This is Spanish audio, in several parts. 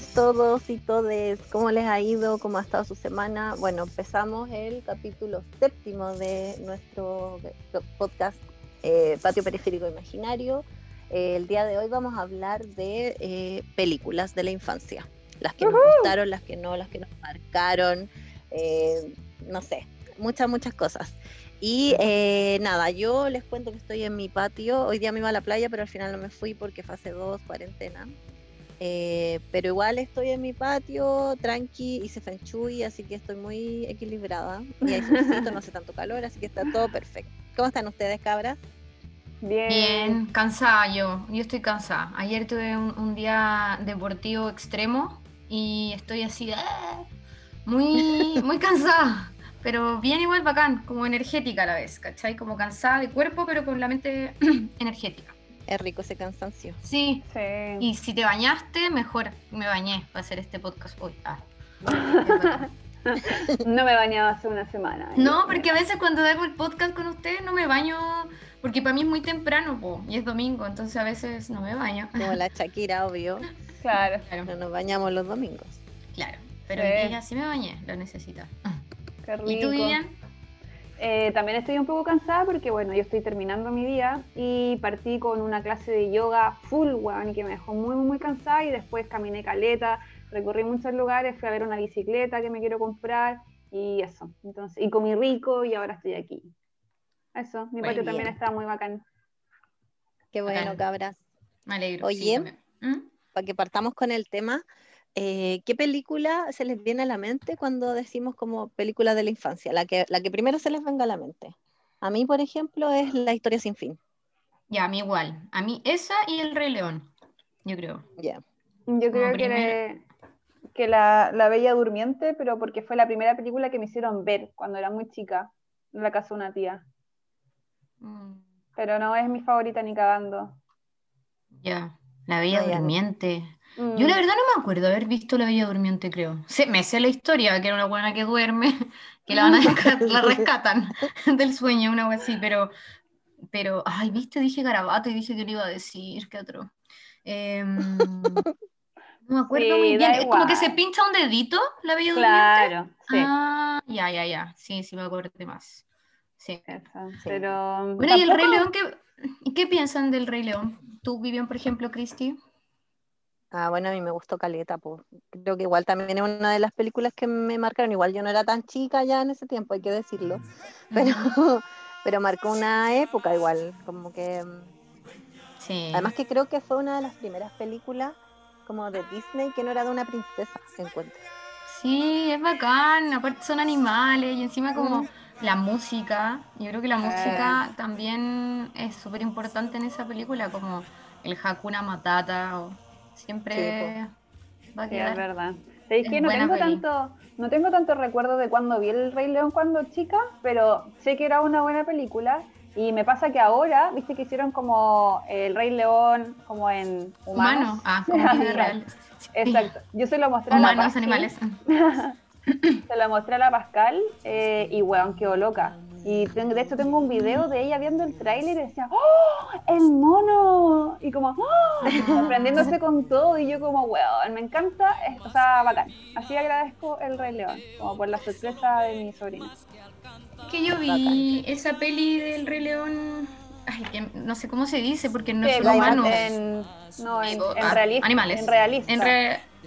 todas, todos y todes? ¿Cómo les ha ido? ¿Cómo ha estado su semana? Bueno, empezamos el capítulo séptimo de nuestro podcast eh, Patio Periférico Imaginario. Eh, el día de hoy vamos a hablar de eh, películas de la infancia. Las que nos gustaron, las que no, las que nos marcaron, no sé, muchas, muchas cosas. Y nada, yo les cuento que estoy en mi patio. Hoy día me iba a la playa, pero al final no me fui porque fase 2, cuarentena. Eh, pero igual estoy en mi patio, tranqui, hice feng shui, así que estoy muy equilibrada. Y hay solcito, no hace tanto calor, así que está todo perfecto. ¿Cómo están ustedes, cabras? Bien. Bien, cansada yo. Yo estoy cansada. Ayer tuve un, día deportivo extremo y estoy así, ¡ah! muy, muy cansada. Pero bien igual bacán, como energética a la vez, ¿cachai? Como cansada de cuerpo, pero con la mente energética. Es rico ese cansancio. Sí. Y si te bañaste, mejor me bañé para hacer este podcast hoy. Ah. no me bañaba hace una semana. ¿eh? No, porque a veces cuando hago el podcast con ustedes no me baño, porque para mí es muy temprano y es domingo, entonces a veces no me baño. Como la Shakira, obvio. Claro. No nos bañamos los domingos. Claro, pero ella sí me bañé, lo necesita. Qué rico. ¿Y tú, Vivian? Eh, también estoy un poco cansada porque, bueno, yo estoy terminando mi día y partí con una clase de yoga full, one y que me dejó muy, muy cansada y después caminé caleta, recorrí muchos lugares, fui a ver una bicicleta que me quiero comprar y eso. Entonces, y comí rico y ahora estoy aquí. Eso, mi patio también está muy bacán. Qué bueno, cabras. Me alegro. Oye, ¿Mm? para que partamos con el tema, eh, ¿qué película se les viene a la mente cuando decimos como película de la infancia? La que, la que primero se les venga a la mente. A mí, por ejemplo, es La historia sin fin. Ya, a mí igual. A mí esa y El Rey León, yo creo. Ya. Yo creo que, que la, la, Bella Durmiente, pero porque fue la primera película que me hicieron ver cuando era muy chica, en la casa de una tía. Mm. Pero no es mi favorita ni cagando. Ya, La Bella Durmiente. Yo la mm. verdad no me acuerdo haber visto La Bella Durmiente, creo. me sé la historia, que era una buena que duerme, que la, van a la rescatan del sueño, una cosa así, pero, pero, ay, viste, dije garabato y dije que le iba a decir, qué otro. Em, no me acuerdo muy bien, es como que se pincha un dedito la Bella claro, Durmiente. Sí. Ah, ya, ya, ya, sí, sí me acuerdo más. Sí. Pero, bueno, ¿y el Rey León qué, qué piensan del Rey León? ¿Tú, Vivian, por ejemplo, Cristi? Ah, bueno, a mí me gustó Caleta, pues. Creo que igual también es una de las películas que me marcaron. Igual yo no era tan chica ya en ese tiempo, hay que decirlo. Pero, pero marcó una época igual, como que... Mm, sí. Además que creo que fue una de las primeras películas como de Disney que no era de una princesa, se encuentra. Sí, es bacán, aparte son animales y encima como la música, yo creo que la música también es súper importante en esa película, como el Hakuna Matata o Siempre va a quedar. es verdad. que no tengo, tanto, no tengo tanto recuerdo de cuando vi El Rey León cuando chica, pero sé que era una buena película. Y me pasa que ahora, viste que hicieron como El Rey León, como en humanos. Humano, ah, como real. Exacto. Yo se lo mostré a la Pascal. animales. se lo mostré a la Pascal eh, y weón, quedó loca. Y de hecho tengo un video de ella viendo el tráiler y decía, ¡Oh! ¡El mono! Y como, ¡Oh! sorprendiéndose con todo. Y yo como, weón, me encanta, o sea, bacán. Así agradezco el Rey León, como por la sorpresa de mi sobrina. Que yo vi esa peli del Rey León, ay, que no sé cómo se dice, porque no son humanos. no, en, realista, animales. En realista. En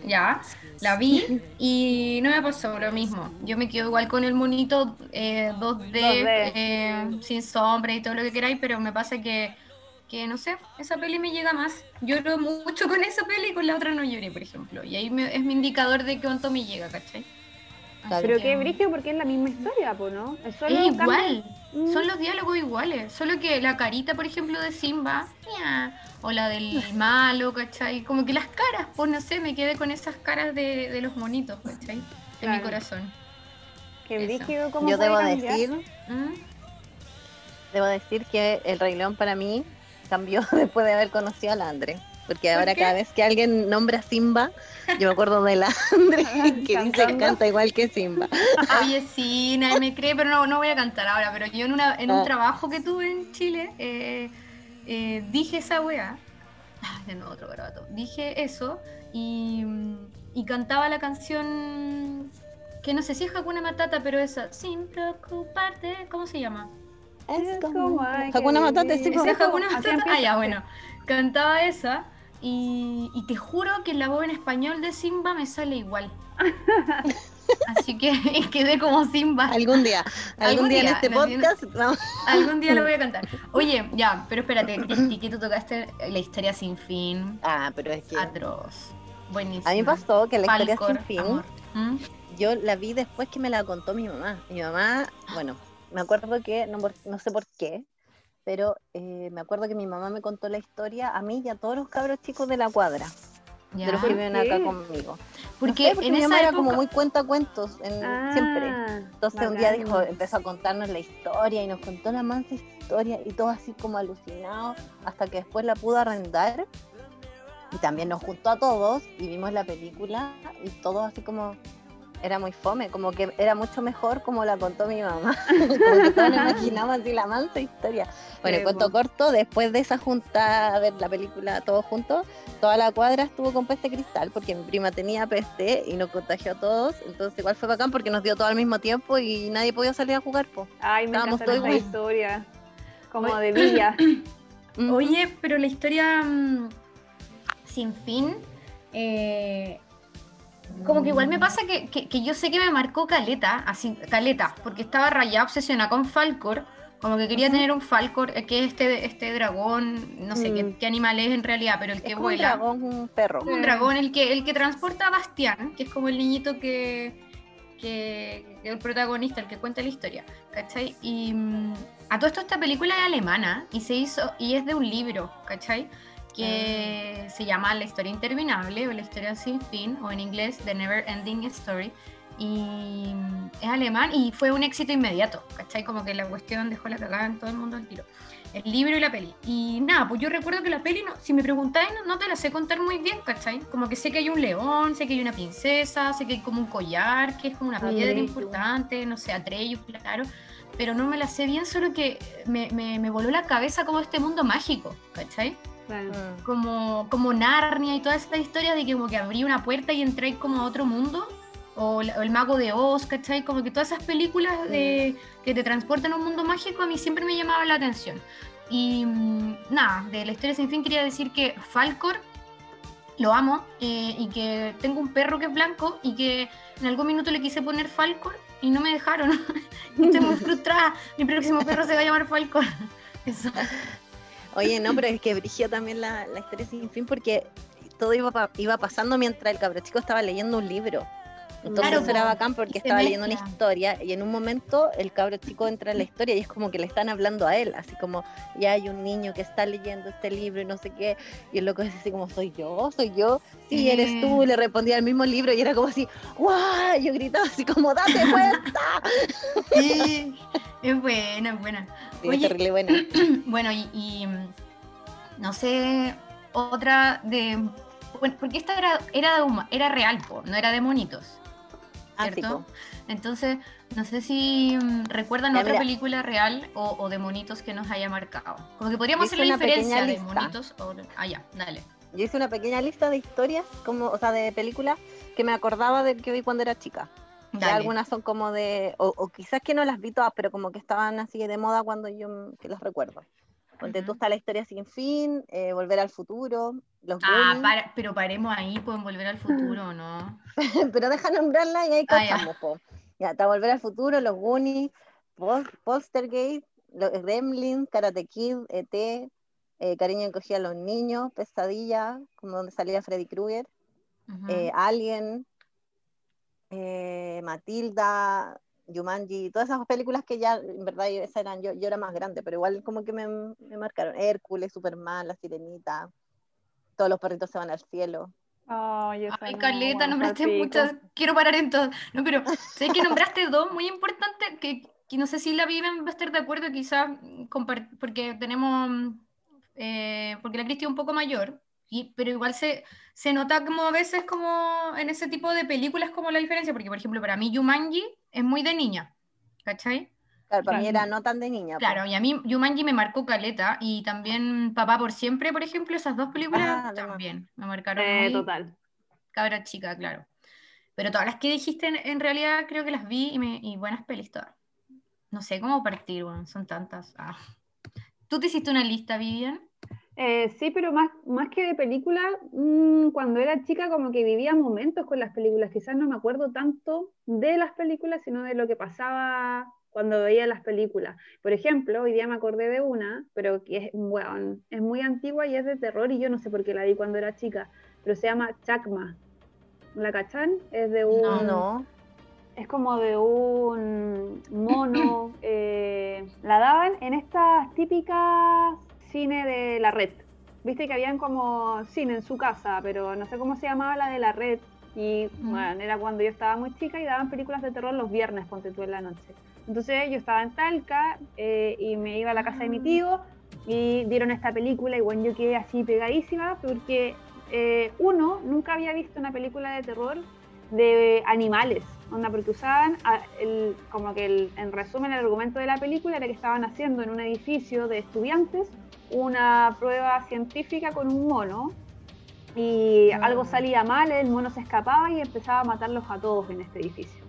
ya, la vi y no me pasó lo mismo. Yo me quedo igual con el monito 2D, eh, eh, sin sombra y todo lo que queráis, pero me pasa que, que, no sé, esa peli me llega más. Lloro mucho con esa peli y con la otra no lloré, por ejemplo. Y ahí es mi indicador de cuánto me llega, ¿cachai? Pero que brillo porque es la misma historia, ¿no? Es, igual, mm. son los diálogos iguales, solo que la carita, por ejemplo, de Simba, o la del malo, ¿cachai? Como que las caras, pues no sé, me quedé con esas caras de, los monitos, ¿cachai? En mi corazón. Qué brígido, como Yo debo decir, ¿Mm? debo decir que el Rey León para mí cambió después de haber conocido a la Andre. Porque ahora cada vez que alguien nombra Simba, yo me acuerdo de la Andre que dice que canta igual que Simba. Oye, sí, nadie me cree, pero no, no voy a cantar ahora. Pero yo en, una, en un ah. trabajo que tuve en Chile, eh, eh, dije esa weá. Ah, de nuevo otro garabato. Dije eso y, y cantaba la canción que no sé si es Hakuna Matata, pero esa, sin preocuparte, ¿cómo se llama? Es como Hakuna Matata, sí, es Hakuna Matata. Ah, ya, bueno. Cantaba esa y, y, te juro que la voz en español de Simba me sale igual. Así que quedé como Simba. Algún día, algún, día, en este podcast. Algún día lo voy a cantar. Oye, ya, pero espérate, Cristi, que tú tocaste la historia sin fin. Ah, pero es que. Atroz. Buenísimo. A mí pasó que la historia sin fin. ¿Mm? yo la vi después que me la contó mi mamá. Mi mamá, bueno, me acuerdo que, no, no sé por qué, pero eh, me acuerdo que mi mamá me contó la historia a mí y a todos los cabros chicos de la cuadra. de los que viven acá conmigo. Porque, en mi mamá era como muy cuenta cuentos ah, siempre. Entonces un día dijo, empezó a contarnos la historia y nos contó la mansa historia y todo así como alucinado hasta que después la pudo arrendar y también nos juntó a todos y vimos la película y todo así como era muy fome, como que era mucho mejor como la contó mi mamá. como que todos imaginamos así la mansa historia. Bueno, cuento corto, después de esa junta a ver la película todos juntos, toda la cuadra estuvo con peste cristal porque mi prima tenía peste y nos contagió a todos. Entonces igual fue bacán porque nos dio todo al mismo tiempo y nadie podía salir a jugar. Po. Ay, me encanta esa historia. Como de villa. Oye, pero la historia mm, sin fin... Eh, como que igual me pasa que, que, yo sé que me marcó Caleta, así, Caleta, porque estaba rayada, obsesionada con Falcor, como que quería tener un Falcor, eh, que es este, este dragón, no sé qué, mm. qué, animal es en realidad, pero el que vuela. Un dragón, un perro. Un dragón, el que, el que transporta a Bastián, que es como el niñito que, que, el protagonista, el que cuenta la historia, ¿cachai? Y mm, a todo esto esta película es alemana y se hizo, y es de un libro, ¿cachai? Que se llama La historia interminable o La historia sin fin, o en inglés The Never Ending Story. Y es alemán y fue un éxito inmediato, ¿cachai? Como que la cuestión dejó la cagada en todo el mundo al tiro. El libro y la peli. Y nada, pues yo recuerdo que la peli, no, si me preguntáis, no, te la sé contar muy bien, ¿cachai? Como que sé que hay un león, sé que hay una princesa, sé que hay como un collar, que es como una piedra importante, no sé, Atreyu, claro pero no me la sé bien, solo que me, me, me voló la cabeza como este mundo mágico, ¿cachai? Mm. Como, como Narnia y toda esta historia de que como que abrí una puerta y entré como a otro mundo. O, El Mago de Oz, ¿cachai? Como que todas esas películas de, que te transportan a un mundo mágico a mí siempre me llamaban la atención. Y mm, nada, de la historia sin fin quería decir que Falcor lo amo eh, y que tengo un perro que es blanco y que en algún minuto le quise poner Falcor y no me dejaron. Estoy muy frustrada. Mi próximo perro se va a llamar Falcor. Eso. Oye, no, pero es que brigió también la, historia sin fin porque todo iba, iba pasando mientras el cabro chico estaba leyendo un libro. Entonces era bacán porque estaba leyendo una historia y en un momento el cabro chico entra en la historia y es como que le están hablando a él, así como ya hay un niño que está leyendo este libro y no sé qué, y el loco es así como, ¿soy yo? ¿Soy yo? Sí, eres tú, le respondía al mismo libro y era como así, ¡guau! Yo gritaba así como, ¡date cuenta! Sí, es buena, es buena. terrible buena. bueno, y, mm, no sé, otra de... Bueno, porque esta era, era, era real, no era de monitos. ¿Cierto? Entonces, no sé si mm, recuerdan otra película real o, de monitos que nos haya marcado. Como que podríamos hacer la diferencia de monitos o... Ah, ya, dale. Yo hice una pequeña lista de historias, como, o sea, de películas que me acordaba de que vi cuando era chica. Ya algunas son como de, o, quizás que no las vi todas, pero como que estaban así de moda cuando yo que las recuerdo. Ponte tú está la historia sin fin, eh, Volver al futuro, los Ah, pero paremos ahí, pueden Volver al futuro, ¿no? pero deja nombrarla y ahí ah, ya. está Volver al futuro, los Goonies, Polstergate, los Gremlins, Karate Kid, ET, eh, Cariño encogía a los niños, Pesadilla, como donde salía Freddy Krueger, eh, Alien, Matilda, Jumanji, todas esas películas que ya, en verdad, eran, yo, yo era más grande, pero igual como que me, me marcaron. Hércules, Superman, La Sirenita, todos los perritos se van al cielo. Ay, Carleta, nombraste muchas, quiero parar en todo. No, pero sé que nombraste dos muy importantes, que, que, no sé si la viven va a estar de acuerdo, quizás, porque tenemos, eh, porque la Cristi es un poco mayor, y, pero igual se, se nota como a veces como en ese tipo de películas como la diferencia, porque por ejemplo para mí Yumanji es muy de niña, ¿cachai? Claro, para mí era no tan de niña. Claro, y a mí Yumanji me marcó caleta y también Papá por siempre, por ejemplo, esas dos películas ah, también me marcaron eh, Total. cabra chica, claro. Pero todas las que dijiste en, realidad creo que las vi y, me, y buenas pelis todas. No sé cómo partir, bueno, son tantas. Ah. ¿Tú te hiciste una lista, Vivian? Eh, sí, pero más, más que de películas, mm, cuando era chica como que vivía momentos con las películas. Quizás no me acuerdo tanto de las películas, sino de lo que pasaba cuando veía las películas. Por ejemplo, hoy día me acordé de una, pero que es, bueno, es muy antigua y es de terror y yo no sé por qué la vi cuando era chica, pero se llama Chakma. ¿La cachan? Es de un... No, Es como de un mono. Eh, la daban en estas típicas cine de la red. Viste que habían como cine en su casa, pero no sé cómo se llamaba la de la red. Y bueno, era cuando yo estaba muy chica y daban películas de terror los viernes, ponte tú en la noche. Entonces yo estaba en Talca eh, y me iba a la casa de mi tío y dieron esta película y bueno, yo quedé así pegadísima porque eh, uno nunca había visto una película de terror de animales, onda, porque usaban el, como que el, en resumen el argumento de la película era que estaban haciendo en un edificio de estudiantes una prueba científica con un mono y ah. algo salía mal, el mono se escapaba y empezaba a matarlos a todos en este edificio.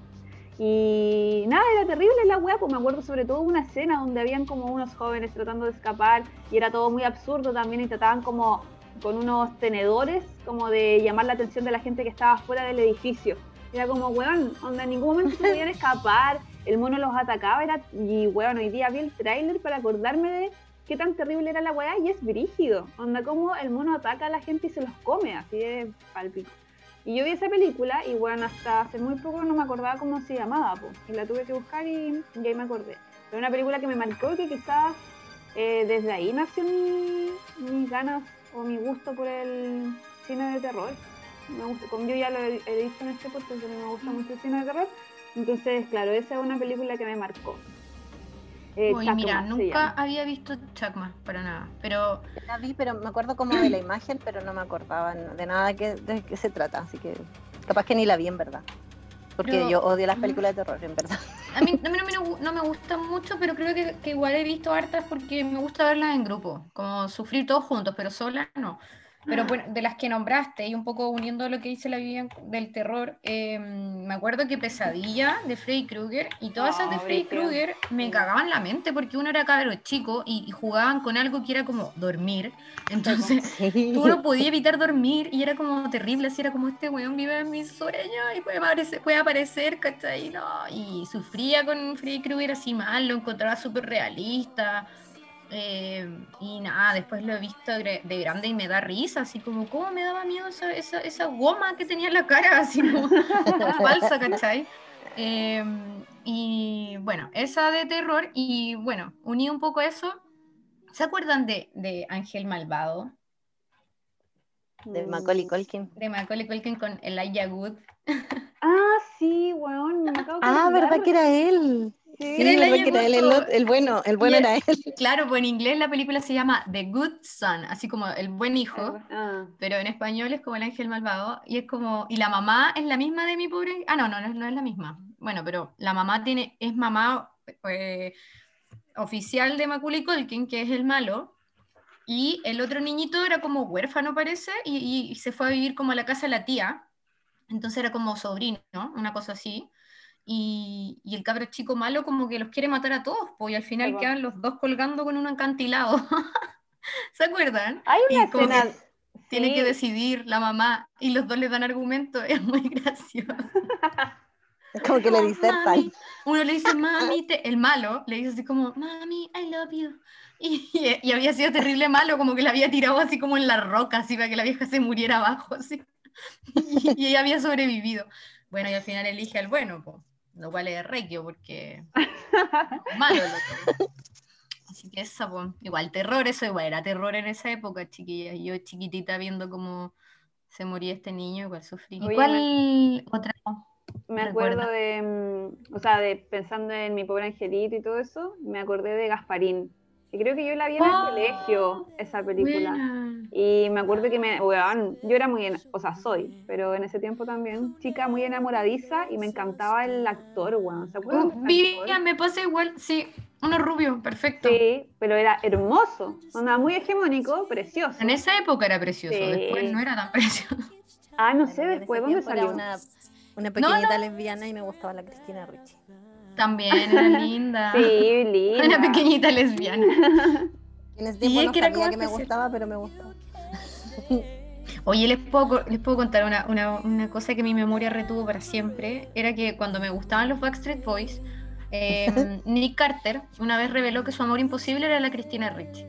Y nada, era terrible la wea, pues me acuerdo sobre todo una escena donde habían como unos jóvenes tratando de escapar y era todo muy absurdo también y trataban como con unos tenedores como de llamar la atención de la gente que estaba fuera del edificio. Era como, weón, donde en ningún momento se podían escapar, el mono los atacaba, era, y weón, hoy día vi el tráiler para acordarme de qué tan terrible era la weá y es brígido. Onda como el mono ataca a la gente y se los come, así de palpico. Y yo vi esa película y bueno, hasta hace muy poco no me acordaba cómo se llamaba, pues. Y la tuve que buscar y, ahí me acordé. Pero una película que me marcó y que quizás eh, desde ahí nació mi, mis ganas o mi gusto por el cine de terror. Me gusta, como yo ya lo he, dicho en este podcast, a mí me gusta mucho el cine de terror. Entonces, claro, esa es una película que me marcó. Eh, mira, nunca había visto Chacma, para nada, pero... La vi, pero me acuerdo como de la imagen, pero no me acordaba de nada que, de qué se trata, así que capaz que ni la vi en verdad. Porque yo odio las películas de terror, en verdad. A mí, no, me, no me gustan mucho, pero creo que, que, igual he visto hartas porque me gusta verlas en grupo, como sufrir todos juntos, pero sola no. Pero bueno, de las que nombraste y un poco uniendo lo que dice la Vivian del terror, em, me acuerdo que Pesadilla de Freddy Krueger y todas esas de Freddy Krueger me cagaban la mente porque uno era cabro chico y, jugaban con algo que era como dormir. Entonces tú no podías evitar dormir y era como terrible, así era como este weón vive en mis sueños y puede aparecer, puede aparecer ¿cachai? No, y sufría con Freddy Krueger así mal, lo encontraba súper realista eh, y nada, después lo he visto de, grande y me da risa, así como, ¿cómo me daba miedo esa, esa, esa goma que tenía en la cara? Así como falsa, ¿cachai? Eh, y bueno, esa de terror, y bueno, uní un poco eso. ¿Se acuerdan de, de Ángel Malvado? De Macaulay Culkin. De Macaulay Culkin con Elijah Wood. ah, sí, weón. ah, ¿verdad que era él? El, bueno, el bueno era él. Claro, pues en inglés la película se llama The Good Son, así como el buen hijo, ah. pero en español es como el ángel malvado, y es como, y la mamá es la misma de mi pobre, ah, no, no, no es, la misma, bueno, pero la mamá tiene, es mamá eh, oficial de Macaulay Culkin, que es el malo, y el otro niñito era como huérfano parece, y, y se fue a vivir como a la casa de la tía, entonces era como sobrino, ¿no? una cosa así, y, el cabro chico malo como que los quiere matar a todos, pues, y al final quedan los dos colgando con un acantilado. ¿Se acuerdan? Hay una escena... Tiene que decidir la mamá y los dos le dan argumento, es muy gracioso. como que le dice Uno le dice, mami, el malo le dice así como, mami, I love you. Y, y, había sido terrible malo, como que la había tirado así como en la roca, así para que la vieja se muriera abajo, así. Y, ella había sobrevivido. Bueno, y al final elige al bueno, pues lo cual es requio porque malo lo Así que eso, pues, igual terror, eso igual era terror en esa época, chiquilla. Yo chiquitita viendo cómo se moría este niño, igual sufrí. ¿Cuál otra? Me acuerdo de, mm, o sea, de pensando en mi pobre angelito y todo eso, me acordé de Gasparín. Y creo que yo la vi en el ¡Oh! colegio, esa película. Y me acuerdo que me, weón, yo era muy, o sea, soy, pero en ese tiempo también, chica muy enamoradiza y me encantaba el actor, weón. ¿Se acuerdan? Uh, me pasa igual, sí, uno rubio, perfecto. Sí, pero era hermoso, onda muy hegemónico, precioso. En esa época era precioso, después no era tan precioso. Ah, no sé, después, ¿dónde salió? Una, una pequeñita lesbiana y me gustaba la Cristina Ricci. También era linda. sí, linda. Una pequeñita lesbiana. En ese tiempo no sabía que me gustaba, pero me gustaba. Oye, les puedo, les puedo contar una, una, una, cosa que mi memoria retuvo para siempre. Era que cuando me gustaban los Backstreet Boys, eh, Nick Carter una vez reveló que su amor imposible era la Cristina Ricci.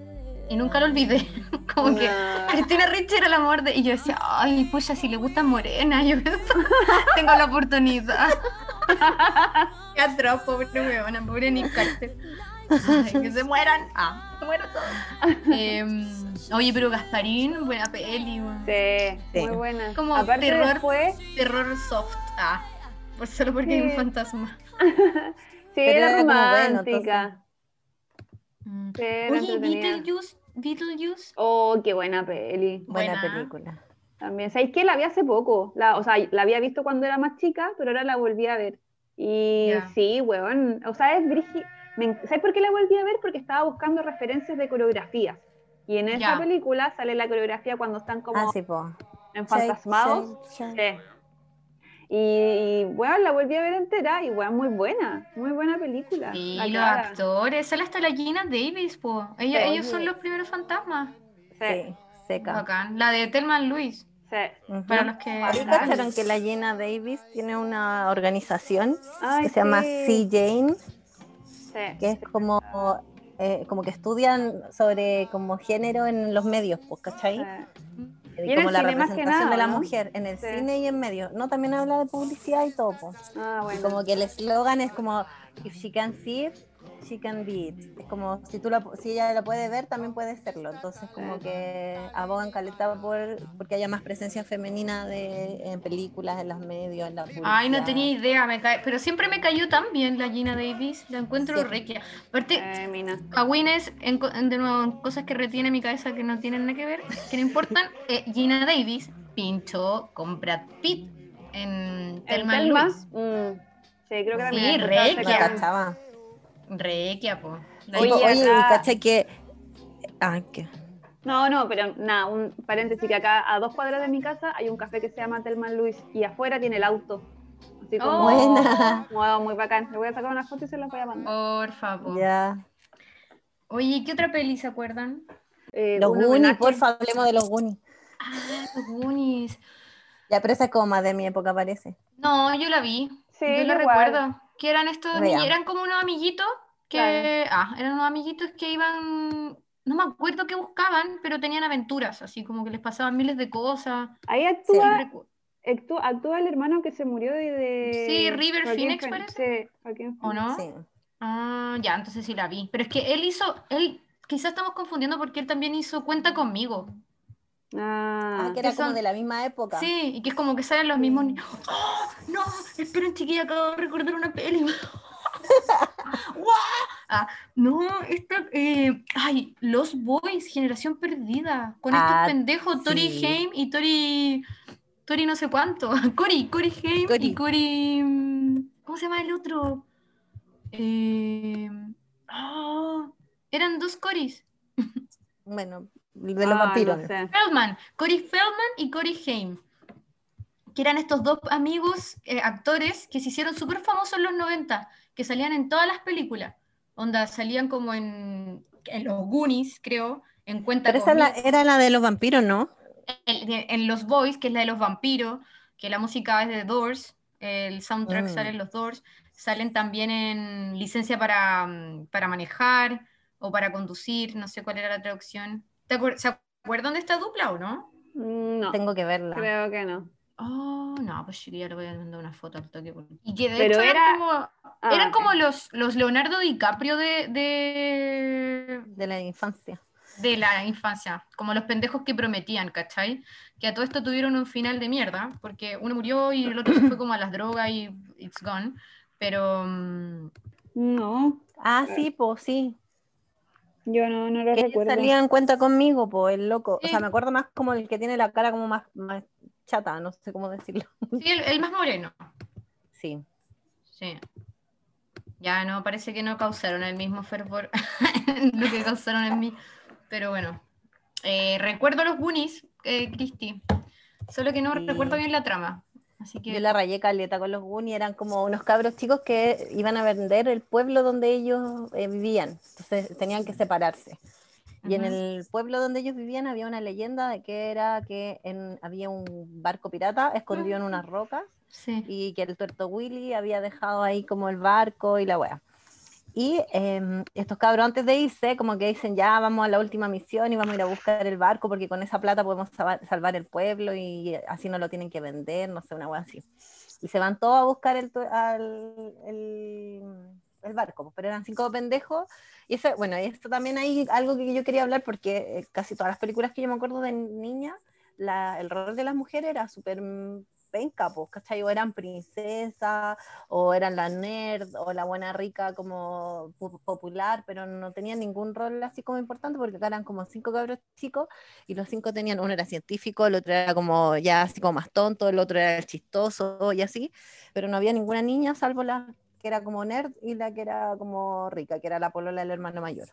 Y nunca lo olvidé. Como que Cristina Ricci era el amor de. Y yo decía, ay, pucha, si le gustan morenas, yo tengo la oportunidad. Qué atroz, pobre weona, pobre Nick Carter. que se mueran. Ah, se mueran todos. Em, oye, pero Gasparín, buena peli. Sí, muy buena. Como terror, terror soft. Ah, por solo porque hay un fantasma. sí, era, romántica. Mm. Oye, Beetlejuice, Beetlejuice. Oh, qué buena peli. Buena, película. También, ¿sabéis qué? La vi hace poco. La, o sea, la había visto cuando era más chica, pero ahora la volví a ver. Y sí, weón. O sea, es ¿Sabes por qué la volví a ver? Porque estaba buscando referencias de coreografías. Y en esa película sale la coreografía cuando están como ah, sí, enfantasmados. Sí. Y, bueno, la volví a ver entera y bueno, muy buena, muy buena película. Y los actores, sale hasta la Gina Davis, po. ellos son los primeros fantasmas. Sí, seca. La de Telman Luis. Sí. Para los que. cacharon que la Gina Davis tiene una organización que se llama C. Jane que es como, eh, como que estudian sobre como género en los medios, pues, ¿cachai? Y, como la representación de la mujer en el cine y en medio. No, también habla de publicidad y todo. Ah, bueno. como que el eslogan es como, if she can see it, she can be Es como si tú la, si ella la puede ver, también puede serlo. Entonces como que abogan caleta por porque haya más presencia femenina de, en películas, en los medios, en la Ay, no tenía idea, me cae, pero siempre me cayó tan bien la Gina Davis, la encuentro requia. Aparte, eh, en, de nuevo, cosas que retiene mi cabeza que no tienen nada que ver, que no importan. Eh, Gina Davis pinchó con Brad Pitt en Thelma Luis. Mm, sí, creo que sí, requia. Requia, po. Oye, oye caché que. Ah, ¿qué? No, no, pero nada, un paréntesis que acá a dos cuadras de mi casa hay un café que se llama Telman Luis y afuera tiene el auto. Así como, buena. Muy, muy bacán. Le voy a sacar una foto y se la voy a mandar. Por favor. Ya. Oye, ¿qué otra peli se acuerdan? Eh, los Goonies, porfa, hablemos de los Goonies. Ah, los Goonies. Ya, pero esa es como más de mi época, parece. No, yo la vi. Sí, yo la recuerdo que eran estos, eran como unos amiguitos que, ah, eran unos amiguitos que iban, no me acuerdo qué buscaban, pero tenían aventuras, así como que les pasaban miles de cosas. Ahí actúa, actúa, el hermano que se murió de... sí, River Phoenix parece. Sí, ¿O no? Sí. Ah, ya, entonces sí la vi. Pero es que él hizo, él, quizás estamos confundiendo porque él también hizo Cuenta conmigo. Ah, ah, que era como de la misma época. Sí, y que es como que salen los mismos niños. ¡Oh, no, esperen chiquilla, acabo de recordar una peli. ah, no, esta, eh, ay, Los Boys, Generación Perdida, con estos ah, pendejos, Tori Haim y Tori, Tori no sé cuánto, Cory, Cory Haim y Cory, ¿cómo se llama el otro? Eh, oh, eran dos Corys. Bueno, de los vampiros. Feldman, Cory Feldman y Cory Haim. Que eran estos dos amigos eh, actores que se hicieron súper famosos en los 90, que salían en todas las películas. Onda, salían como en, en los Goonies, creo, en cuenta. Pero esa era la de los vampiros, ¿no? En, Los Boys, que es la de los vampiros, que la música es de Doors, el soundtrack mm. sale en los Doors, salen también en licencia para, para manejar o para conducir, no sé cuál era la traducción. ¿Se acuerdan de esta dupla o no? Mm, no. Tengo que verla. Creo que no. Oh, no, pues yo ya le voy a mandar una foto al toque. Y que de hecho era... eran como, ah, eran como los, los Leonardo DiCaprio de, de... De la infancia. De la infancia, como los pendejos que prometían, ¿cachai? Que a todo esto tuvieron un final de mierda, porque uno murió y el otro se fue como a las drogas y it's gone. Pero... Mm, no. Ah, sí, pues sí. Yo no, no lo que recuerdo. salía en cuenta conmigo, pues el loco. O sea, me acuerdo más como el que tiene la cara como más, más chata, no sé cómo decirlo. Sí, el, más moreno. Sí. Sí. Ya no, parece que no causaron el mismo fervor lo que causaron en mí. Pero bueno. Eh, recuerdo los Goonies, eh, Cristi. solo que no recuerdo bien la trama. Así que... Yo la rayé caleta con los Goonies, eran como unos cabros chicos que iban a vender el pueblo donde ellos eh, vivían, entonces tenían que separarse. Y en el pueblo donde ellos vivían había una leyenda de que era que había un barco pirata escondido en unas rocas y que el tuerto Willy había dejado ahí como el barco y la wea. Y em, estos cabros antes de irse, como que dicen, ya vamos a la última misión y vamos a ir a buscar el barco porque con esa plata podemos salvar el pueblo y así no lo tienen que vender, no sé, una wea así. Y se van todos a buscar el, el, el barco, pero eran cinco pendejos y eso, bueno, esto también hay algo que yo quería hablar porque eh, casi todas las películas que yo me acuerdo de niña, el rol de las mujeres era súper penca, pues, ¿cachai? O eran princesas, o eran la nerd, o la buena rica como popular, pero no tenían ningún rol así como importante porque acá eran como cinco cabros chicos y los cinco tenían, uno era científico, el otro era como ya así como más tonto, el otro era chistoso y así, pero no había ninguna niña salvo la que era como nerd y la que era como rica, que era la polola del hermano mayor.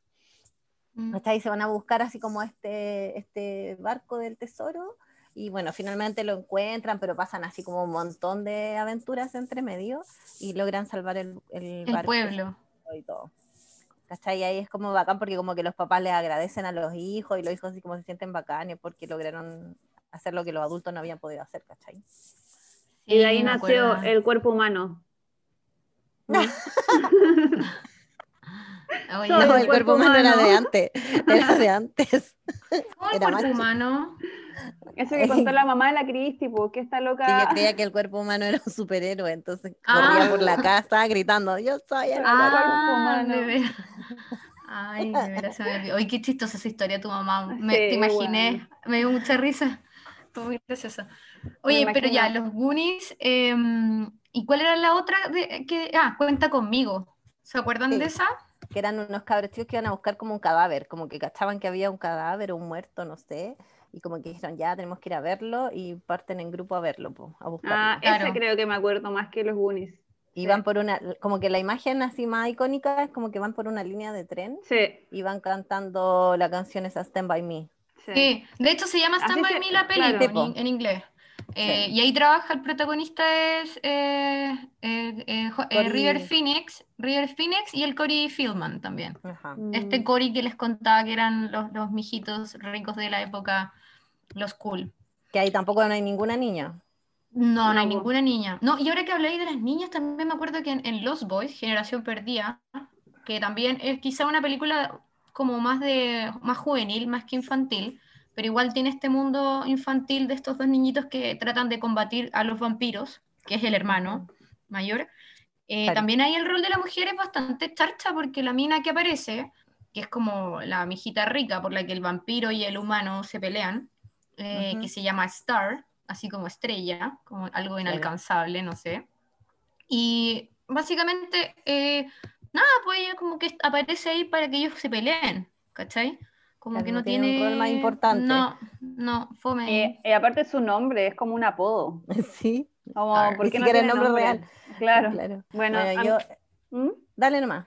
Mm. Hasta ahí se van a buscar así como este, este barco del tesoro y bueno, finalmente lo encuentran, pero pasan así como un montón de aventuras entre medio y logran salvar el, el, el pueblo. Y todo. ¿Cachai? Y ahí es como bacán porque como que los papás le agradecen a los hijos y los hijos así como se sienten bacanes porque lograron hacer lo que los adultos no habían podido hacer, ¿cachai? Y de ahí nació el cuerpo humano. no, el, cuerpo, humano, era de antes. Era de antes. ¿Cómo el cuerpo humano? Eso que contó la mamá de la Cristi, que está loca. Ella creía que el cuerpo humano era un superhéroe, entonces corría por la ah. casa gritando, yo soy el ah, cuerpo humano. Ay, de veras se me olvidó. Ay, qué chistosa esa historia tu mamá. Me, te imaginé, me dio mucha risa. Estuvo muy graciosa. Oye, pero ya, los Goonies, em, ¿Y cuál era la otra? De, que, ah, cuenta conmigo. ¿Se acuerdan de esa? Que eran unos cabros que iban a buscar como un cadáver, como que cachaban que había un cadáver o un muerto, no sé. Y como que dijeron, ya tenemos que ir a verlo y parten en grupo a verlo, a buscarlo. Ah, ese creo que me acuerdo más que los Goonies. Y van por una, como que la imagen así más icónica es como que van por una línea de tren sí. y van cantando la canción esa Stand By Me. Sí, de hecho se llama Stand By Me la película en, inglés. Eh, y ahí trabaja, el protagonista es eh, eh, River Phoenix, River Phoenix y el Cory Fieldman también. Este Cory que les contaba que eran los, los mijitos ricos de la época, los cool. Que ahí tampoco no hay ninguna niña. No, no, hay ninguna niña. No, y ahora que habléis de las niñas, también me acuerdo que en, Los Boys, Generación Perdida, que también es quizá una película como más de más juvenil, más que infantil, pero igual tiene este mundo infantil de estos dos niñitos que tratan de combatir a los vampiros, que es el hermano mayor. Eh, también ahí el rol de la mujer es bastante charcha porque la mina que aparece, que es como la mijita rica por la que el vampiro y el humano se pelean, eh, que se llama Star, así como estrella, como algo inalcanzable, no sé. Y básicamente, eh, nada, pues ella como que aparece ahí para que ellos se peleen, ¿cachai? Como que no, tiene, un rol más importante. No, no, fome. Y eh, eh, aparte su nombre es como un apodo. Sí. Como, ¿por qué no tiene el nombre, real? Claro. Bueno, yo... ¿Mm? Dale nomás.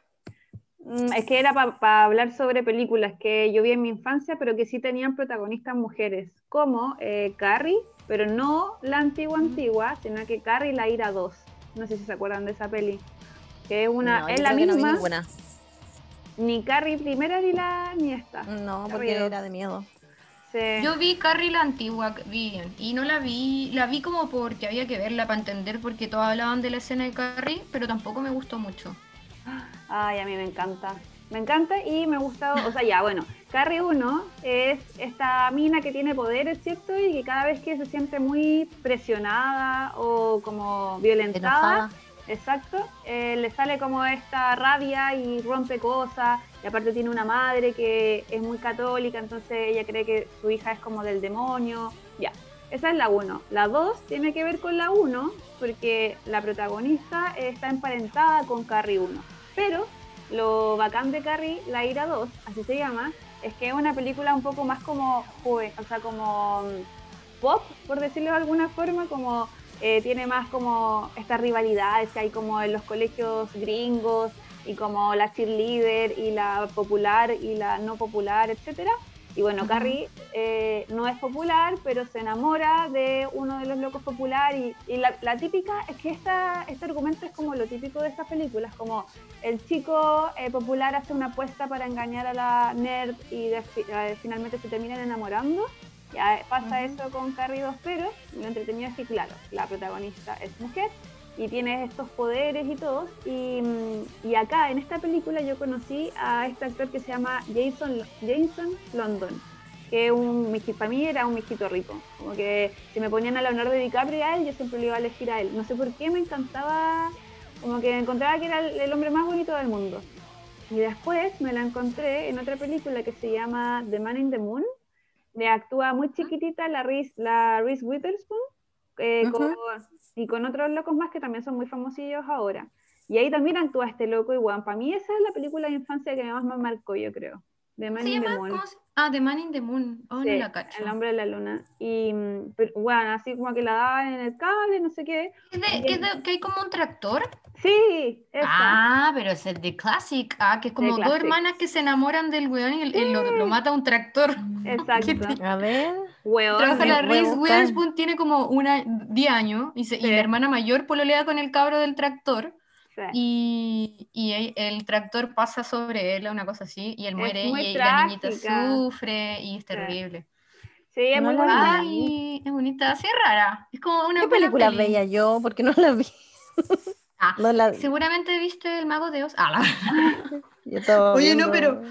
Mm, es que era para hablar sobre películas que yo vi en mi infancia, pero que sí tenían protagonistas mujeres, como eh, Carrie, pero no la antigua antigua, sino que Carrie la Ira 2. No sé si se acuerdan de esa peli. Que es una, es la misma ni Carrie primera ni la ni esta. No, porque era de miedo. Yo vi Carrie la antigua, bien, y no la vi, la vi como porque había que verla para entender, porque todos hablaban de la escena de Carrie, pero tampoco me gustó mucho. Ay, a mí me encanta. Me encanta y me gusta, o sea, ya, bueno, Carrie 1 es esta mina que tiene poderes, ¿cierto? Y que cada vez que se siente muy presionada o como violentada, Exacto, eh, le sale como esta rabia y rompe cosas, y aparte tiene una madre que es muy católica, entonces ella cree que su hija es como del demonio, ya, esa es la 1. La 2 tiene que ver con la 1, porque la protagonista está emparentada con Carrie 1, pero lo bacán de Carrie, la ira 2, así se llama, es que es una película un poco más como joven, o sea, como mm, pop, por decirlo de alguna forma, como eh, tiene más como estas rivalidades que hay como en los colegios gringos y como la cheerleader y la popular y la no popular, etcétera. Y bueno, Carrie eh, no es popular, pero se enamora de uno de los locos populares. Y, la, típica es que esta, este argumento es como lo típico de estas películas, como el chico eh, popular hace una apuesta para engañar a la nerd y finalmente se terminan enamorando. Ya pasa eso con Carrie 2, pero lo entretenido es que, claro, la protagonista es mujer y tiene estos poderes y todo. Y, y, acá, en esta película, yo conocí a este actor que se llama Jason, Jason London, que un, para mí era un mijito rico. Como que si me ponían a Leonardo DiCaprio a él, yo siempre lo iba a elegir a él. No sé por qué me encantaba, como que encontraba que era el, hombre más bonito del mundo. Y después me la encontré en otra película que se llama The Man in the Moon, le actúa muy chiquitita la Reese, la Reese Witherspoon, eh, y con otros locos más que también son muy famosillos ahora. Y ahí también actúa este loco y para mí esa es la película de infancia que más me marcó, yo creo. The Man in the Moon. Ah, The Man in the Moon. Oh, no la cacho. El hombre de la luna. Y, bueno, así como que la daban en el cable, no sé qué. ¿Es que hay como un tractor? Sí, esa. Ah, pero es el de Classic. Ah, que es como dos hermanas que se enamoran del weón y lo, mata un tractor. Exacto. A ver. Trabaja la Reese Witherspoon, tiene como una 10 años y, y, la hermana mayor pololea con el cabro del tractor. Y, y, el tractor pasa sobre él, una cosa así, y él muere y, la niñita sufre y es terrible. Sí, es muy bonita. Ay, es bonita, así rara. Es como una ¿Qué película veía yo? Porque no la vi. Ah, seguramente viste El Mago de Oz. Ah, Oye, no, pero.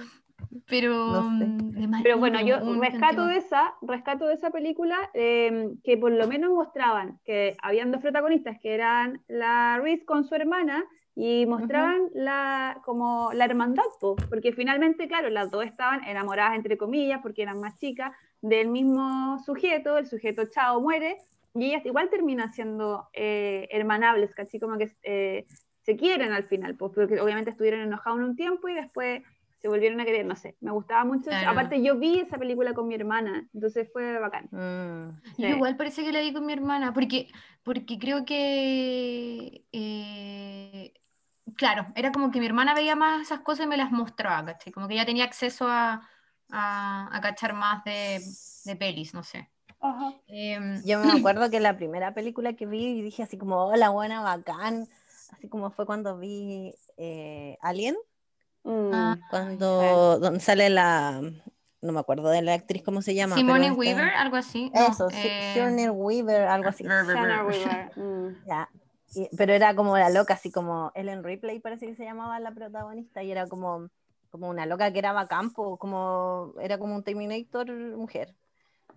Pero, mm, pero bueno, yo rescato de esa, rescato de esa película em, que por lo menos mostraban que habían dos protagonistas que eran la Reese con su hermana y mostraban la, como la hermandad, porque finalmente, claro, las dos estaban enamoradas, entre comillas, porque eran más chicas, del mismo sujeto, el sujeto chao muere, y ellas igual terminan siendo eh, hermanables, casi como que eh, se quieren al final, pues, porque obviamente estuvieron enojados un tiempo y después se volvieron a querer, no sé, me gustaba mucho. Aparte yo vi esa película con mi hermana, entonces fue bacán. Mm. igual parece que la vi con mi hermana, porque, porque creo que eh, claro, era como que mi hermana veía más esas cosas y me las mostraba, ¿cachai? Como que ya tenía acceso a, a, cachar más de, de, pelis, no sé. Em, Yo me acuerdo que la primera película que vi y dije así como, hola, buena, bacán, así como fue cuando vi eh, Alien, mm. ah, cuando donde sale la, no me acuerdo de la actriz, ¿cómo se llama? Simone Weaver, algo así. Eso, eh... Weaver, algo así. Weaver. Mm. ya, pero era como la loca, así como Ellen Ripley parece que se llamaba la protagonista y era como, como una loca que era bacampo, como era como un Terminator mujer.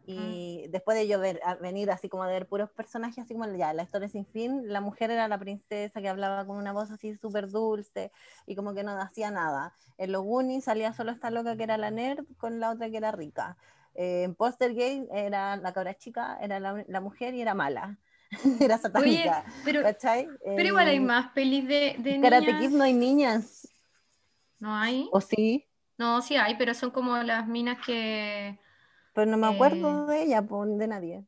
Y después de yo ver, venir así como de ver puros personajes, así como ya, la historia sin fin, la mujer era la princesa que hablaba con una voz así súper dulce y como que no hacía nada. En los Goonies salía solo esta loca que era la nerd con la otra que era rica. Eh, en Poster Game era la cabra chica, era la, la mujer y era mala. era satánica. pero, pero igual hay eh, más pelis de, de Karate Kid no hay niñas. ¿No hay? ¿O sí? No, sí hay, pero son como las minas que... Pero no me acuerdo eh, de ella, de nadie.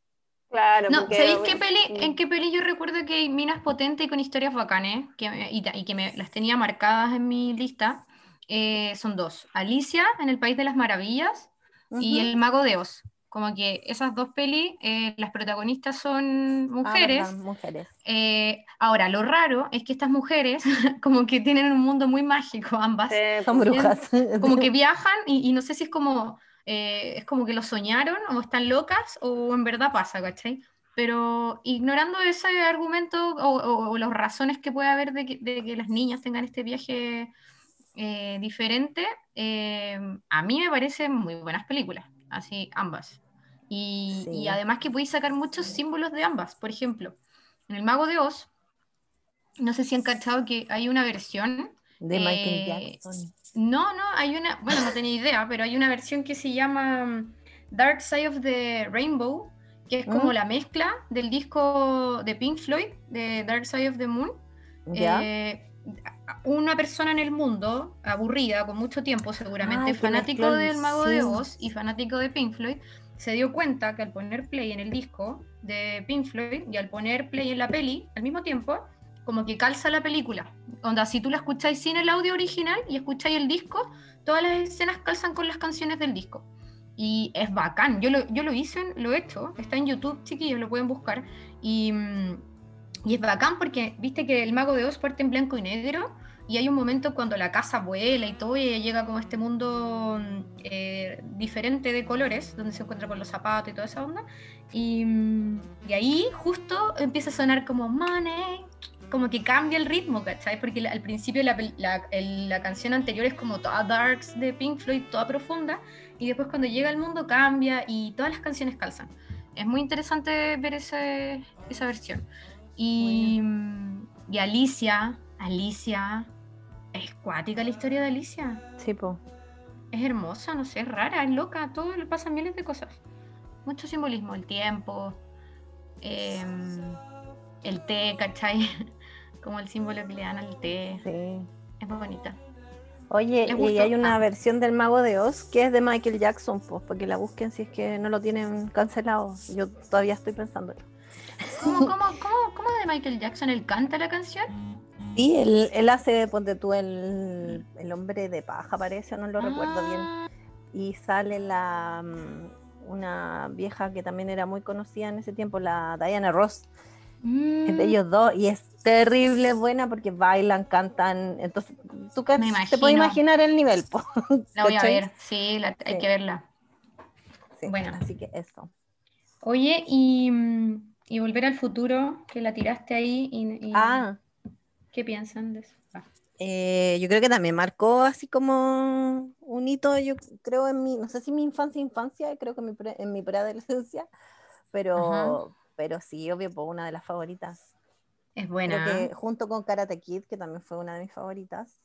Claro, no, ¿sabéis qué peli, en qué peli yo recuerdo que hay minas potentes y con historias bacanes que, y, que me, las tenía marcadas en mi lista? Eh, son dos. Alicia en el País de las Maravillas y El Mago de Oz. Como que esas dos pelis, eh, las protagonistas son ah, mujeres. mujeres. Eh, ahora, lo raro es que estas mujeres, como que tienen un mundo muy mágico, ambas. son brujas. como que viajan y, no sé si es como, eh, es como que lo soñaron o están locas o en verdad pasa, ¿cachai? Pero ignorando ese argumento o, las razones que puede haber de que, las niñas tengan este viaje diferente, a mí me parecen muy buenas películas, así ambas. Y, además que podéis sacar muchos símbolos de ambas. Por ejemplo, en El Mago de Oz, no sé si han cachado que hay una versión. De Michael eh, Jackson. No, no, hay una, bueno, no tenía idea, pero hay una versión que se llama mm, Dark Side of the Rainbow, que es como ¿Mm? la mezcla del disco de Pink Floyd, de Dark Side of the Moon. Eh, una persona en el mundo, aburrida, con mucho tiempo seguramente, fanático del Mago de Oz y fanático de Pink Floyd, se dio cuenta que al poner play en el disco de Pink Floyd y al poner play en la peli al mismo tiempo, como que calza la película. Onda, si tú la escucháis sin el audio original y escucháis el disco, todas las escenas calzan con las canciones del disco. y es bacán. Yo lo, yo lo hice, lo he hecho, está en YouTube, chiquillos, lo pueden buscar. Y, mm, y es bacán porque viste que el mago de Oz parte en blanco y negro y hay un momento cuando la casa vuela y todo, y ella llega como a este mundo eh, diferente de colores, donde se encuentra con los zapatos y toda esa onda. Y, mm, y ahí justo empieza a sonar como money, como que cambia el ritmo, ¿cachai? Porque al principio la, la, la, canción anterior es como toda darks de Pink Floyd, toda profunda, y después cuando llega al mundo cambia y todas las canciones calzan. Es muy interesante ver ese, esa versión. Y, y Alicia, Alicia, es cuática la historia de Alicia. Sí, po. Es hermosa, no sé, es rara, es loca, todo le pasan miles de cosas. Mucho simbolismo, el tiempo, em, el té, ¿cachai? Como el símbolo que le dan al té. Sí. Es muy bonita. Oye, y hay una ah. versión del Mago de Oz que es de Michael Jackson, pues, porque la busquen si es que no lo tienen cancelado. Yo todavía estoy pensando. ¿Cómo, cómo, cómo, cómo de Michael Jackson? ¿Él canta la canción? Sí, él, él hace, ponte tú, el, el, hombre de paja, parece, no lo recuerdo bien. Ah. Y sale la mm, una vieja que también era muy conocida en ese tiempo, la Diana Ross. Mm. Es de ellos dos, y es terrible buena porque bailan, cantan. Entonces, tú te puedes imaginar el nivel. La voy a ver, sí, hay que verla. bueno, así que eso. Oye, y, mm, y, Volver al Futuro, que la tiraste ahí. Y, Ah, ¿Qué piensan de eso? Ah. Eh, yo creo que también marcó así como un hito, yo creo en mi, no sé si mi infancia, infancia, creo que en mi, en mi preadolescencia, pero, pero sí, obvio, pues una de las favoritas. Es buena. que junto con Karate Kid, que también fue una de mis favoritas,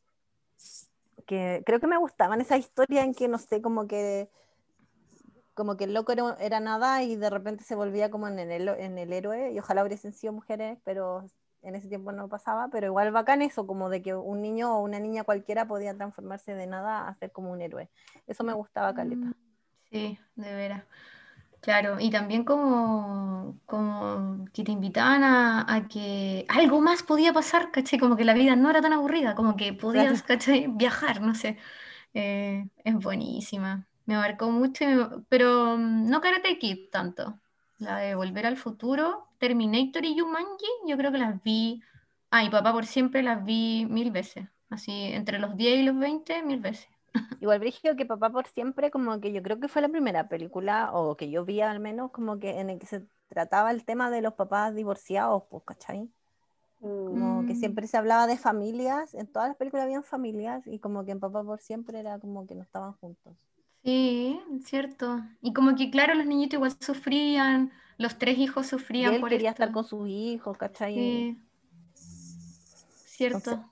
que creo que me gustaban esas historias en que, no sé, como que como que el loco era, nada y de repente se volvía como en el, en el héroe, y ojalá hubiesen sido mujeres, pero en ese tiempo no pasaba, pero igual bacán eso, como de que un niño o una niña cualquiera podía transformarse de nada a ser como un héroe. Eso me gustaba, Caleta. Mm, sí, de veras. Claro, y también como, como que te invitaban a, que algo más podía pasar, ¿cachai? Como que la vida no era tan aburrida, como que podías, Viajar, no sé. Eh, es buenísima. Me marcó mucho, pero mm, no Karate Kid tanto. La de Volver al Futuro, Terminator y Jumanji, yo creo que las vi. Ah, y Papá por siempre las vi mil veces. Así, entre los 10 y los 20, mil veces. Igual Brigio que Papá por siempre, como que yo creo que fue la primera película, o que yo vi al menos, como que en el que se trataba el tema de los papás divorciados, pues, ¿cachai? Como que mm. siempre se hablaba de familias, en todas las películas habían familias, y como que en Papá por siempre era como que no estaban juntos. Sí, cierto. Y como que, claro, los niñitos igual sufrían, los tres hijos sufrían y él quería estar con sus hijos, ¿cachai? Sí. Cierto.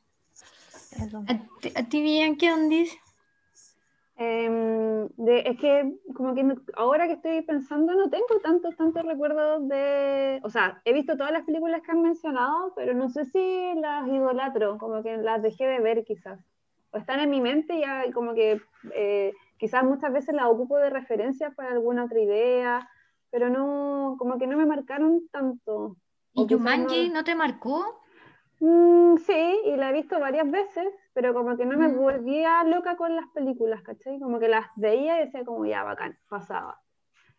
¿A, ti, bien, qué onda? Em, es que como que ahora que estoy pensando no tengo tantos, tantos recuerdos de... O sea, he visto todas las películas que han mencionado, pero no sé si las idolatro, como que las dejé de ver quizás. O están en mi mente ya como que... Eh, quizás muchas veces la ocupo de referencia para alguna otra idea, pero no, como que no me marcaron tanto. ¿Y Jumanji no... te marcó? Mm, sí, y la he visto varias veces, pero como que no me mm. volvía loca con las películas, ¿cachai? Como que las veía y decía como ya, bacán, pasaba.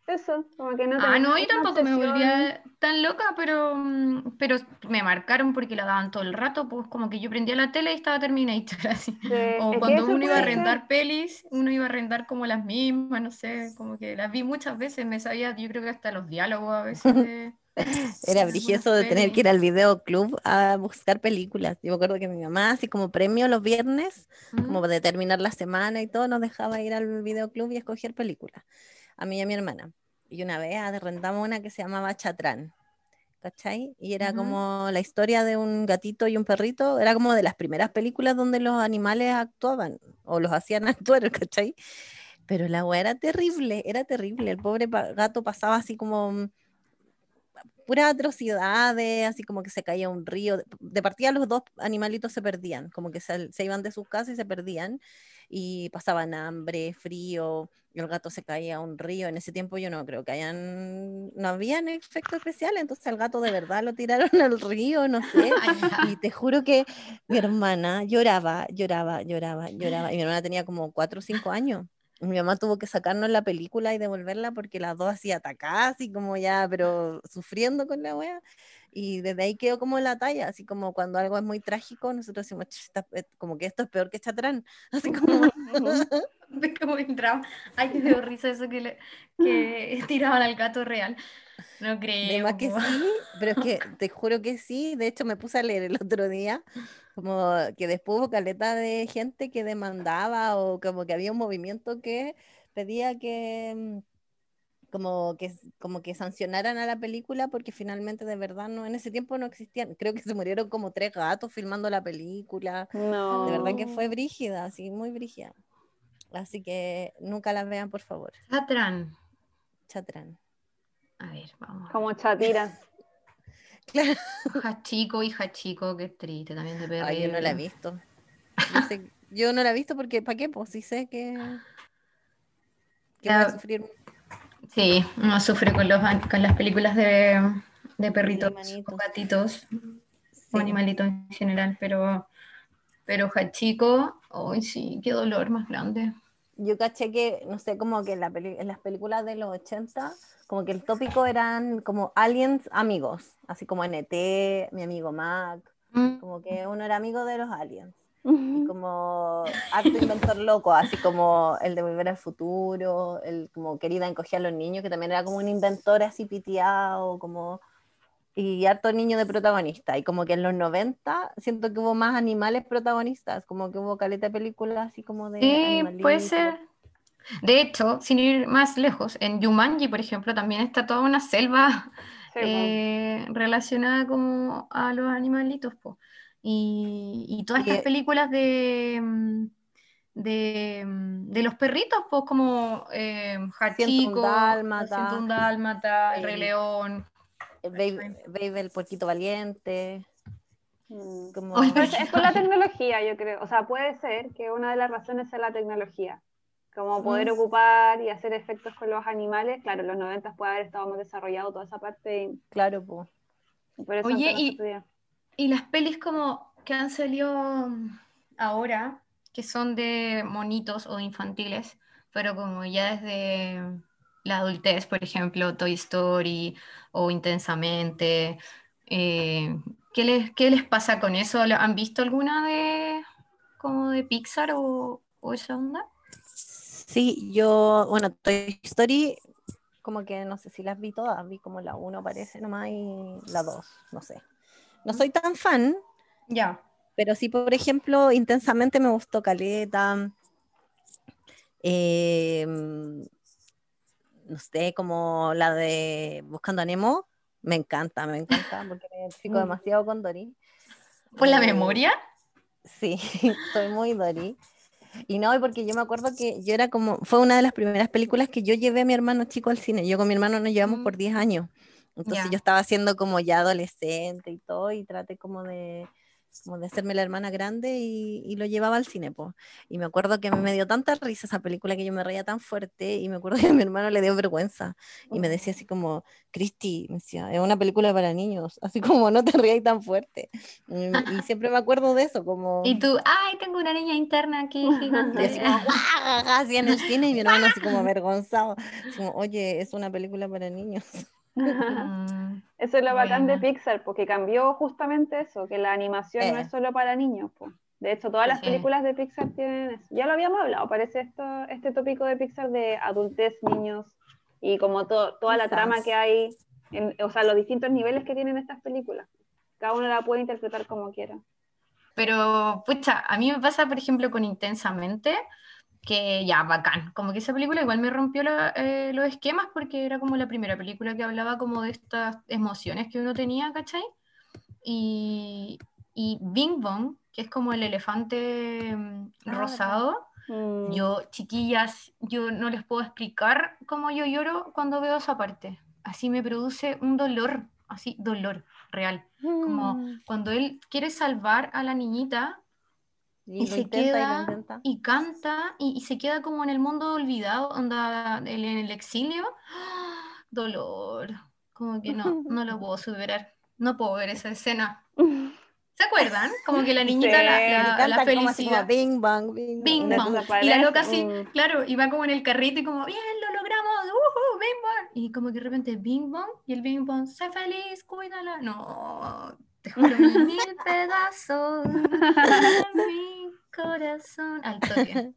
Eso, como que no Ah, no, yo tampoco me volvía tan loca, pero, mm, pero me marcaron porque la daban todo el rato, pues como que yo prendía la tele y estaba Terminator, así. o cuando uno iba a arrendar pelis, uno iba a arrendar como las mismas, no sé, como que las vi muchas veces, me sabía, yo creo que hasta los diálogos a veces. Era brilloso de tener que ir al videoclub a buscar películas. Yo me acuerdo que mi mamá, así como premio los viernes, como de terminar la semana y todo, nos dejaba ir al videoclub y escoger películas a mí y a mi hermana. Y una vez rentamos una que se llamaba Chatrán, ¿cachai? Y era como la historia de un gatito y un perrito, era como de las primeras películas donde los animales actuaban o los hacían actuar, ¿cachai? Pero la agua era terrible, era terrible. El pobre gato pasaba así como mm, puras atrocidades, así como que se caía un río. De partida los dos animalitos se perdían, como que se, se iban de sus casas y se perdían y pasaban hambre, frío, y el gato se caía a un río. En ese tiempo yo no creo que hayan, no habían efectos especiales, entonces al gato de verdad lo tiraron al río, no sé. y te juro que mi hermana lloraba, lloraba, lloraba, lloraba, y mi hermana tenía como cuatro o cinco años. Mi mamá tuvo que sacarnos la película y devolverla porque las dos así atacadas y como ya, pero sufriendo con la wea. Y desde ahí quedó como la talla, así como cuando algo es muy trágico, nosotros decimos, como que esto es peor que Chatrán. Así como... como entraba. Ay, me dio risa eso que, le, que tiraban al gato real. No creo. más que sí, pero es que te juro que sí. De hecho, me puse a leer el otro día, como que después hubo caleta de gente que demandaba o como que había un movimiento que pedía que mm, como que como que sancionaran a la película porque finalmente de verdad no en ese tiempo no existían creo que se murieron como tres gatos filmando la película no. de verdad que fue brígida así muy brígida así que nunca la vean por favor Chatrán Chatrán a ver, vamos. Como chatira. claro. Hija chico, hija chico, qué triste también de Ay, yo no la he visto. Yo, no la he visto porque, ¿para qué? Pues sí sé que, que va a sufrir. Sí, uno sufre con, los, con las películas de, de perritos o gatitos o animalitos en general, pero, pero Hachico, hoy sí, qué dolor más grande. Yo caché que, no sé, como que en, la en las películas de los 80 como que el tópico eran como aliens amigos, así como NT, mi amigo Mac, mm. como que uno era amigo de los aliens. Y como acto inventor loco, así como el de Volver al Futuro, el como Querida encogía a los niños, que también era como un inventor así piteado, como y harto niño de protagonista. Y como que en los 90 siento que hubo más animales protagonistas, como que hubo caleta de películas así como de. Sí, puede ser. De hecho, sin ir más lejos, en Yumanji, por ejemplo, también está toda una selva eh, relacionada como a los animalitos. Y, todas estas películas de, mm, mm, de, los perritos, pues como eh, Hachiko, Dálmata, Dálmata, el Rey León. Baby, el puerquito valiente. Mm. Como... es por la tecnología, yo creo. O sea, puede ser que una de las razones sea la tecnología como poder ocupar y hacer efectos con los animales. Claro, en los 90 puede haber estado más desarrollado toda esa parte. Claro, pues. Oye, y, y, las pelis como que han salido ahora, que son de monitos o infantiles, pero como ya desde la adultez, por ejemplo, Toy Story o Intensamente, eh, ¿qué, les, ¿qué les pasa con eso? ¿Han visto alguna de como de Pixar o, o esa onda? Sí, yo, bueno, Toy Story, como que no sé si las vi todas, vi como la 1 parece nomás y la 2, no sé. No soy tan fan. Ya. Pero sí, por ejemplo, intensamente me gustó Caleta. Em, no sé, como la de Buscando a Nemo. Me encanta, me encanta, porque me identifico mm. demasiado con Dory. ¿Por la eh, memoria? Sí, soy muy Dory. Y no, porque yo me acuerdo que yo era como, fue una de las primeras películas que yo llevé a mi hermano chico al cine. Yo con mi hermano nos llevamos por 10 años. Entonces yo estaba siendo como ya adolescente y todo, y traté como de, como de hacerme la hermana grande y, lo llevaba al cine, pues. Y me acuerdo que me dio tanta risa esa película que yo me reía tan fuerte y me acuerdo que a mi hermano le dio vergüenza y me decía así como, Cristi, me decía, es una película para niños, así como no te rías tan fuerte. Y, siempre me acuerdo de eso, como... Y tú, ay, tengo una niña interna aquí Y así como, así en el cine y mi hermano así como avergonzado, como, oye, es una película para niños. Eso es lo bacán de Pixar, porque cambió justamente eso, que la animación no es solo para niños. De hecho, todas las películas de Pixar tienen eso. Ya lo habíamos hablado, parece esto, este tópico de Pixar de adultez, niños, y como toda la trama que hay, o sea, los distintos niveles que tienen estas películas. Cada uno la puede interpretar como quiera. Pero, pucha, a mí me pasa, por ejemplo, con Intensamente, que ya, bacán. Como que esa película igual me rompió eh, los esquemas porque era como la primera película que hablaba como de estas emociones que uno tenía, ¿cachai? Y, y Bing Bong, que es como el elefante mm, ah, rosado, mm. yo, chiquillas, yo no les puedo explicar cómo yo lloro cuando veo esa parte. Así me produce un dolor, así, dolor real. Como mm. cuando él quiere salvar a la niñita y, se queda y, canta y, se queda como en el mundo olvidado, onda, en el exilio. Dolor. Como que no, no lo puedo superar. No puedo ver esa escena. ¿Se acuerdan? Como que la niñita la, la, felicidad. bing bang, bing, bing bang. Y la loca así, mm. claro, iba como en el carrito y como, bien, lo logramos, uh, bing bang. Y como que de repente bing bang y el bing bang, sé feliz, cuídala. No, te juro, mil pedazos mi corazón. Al toque.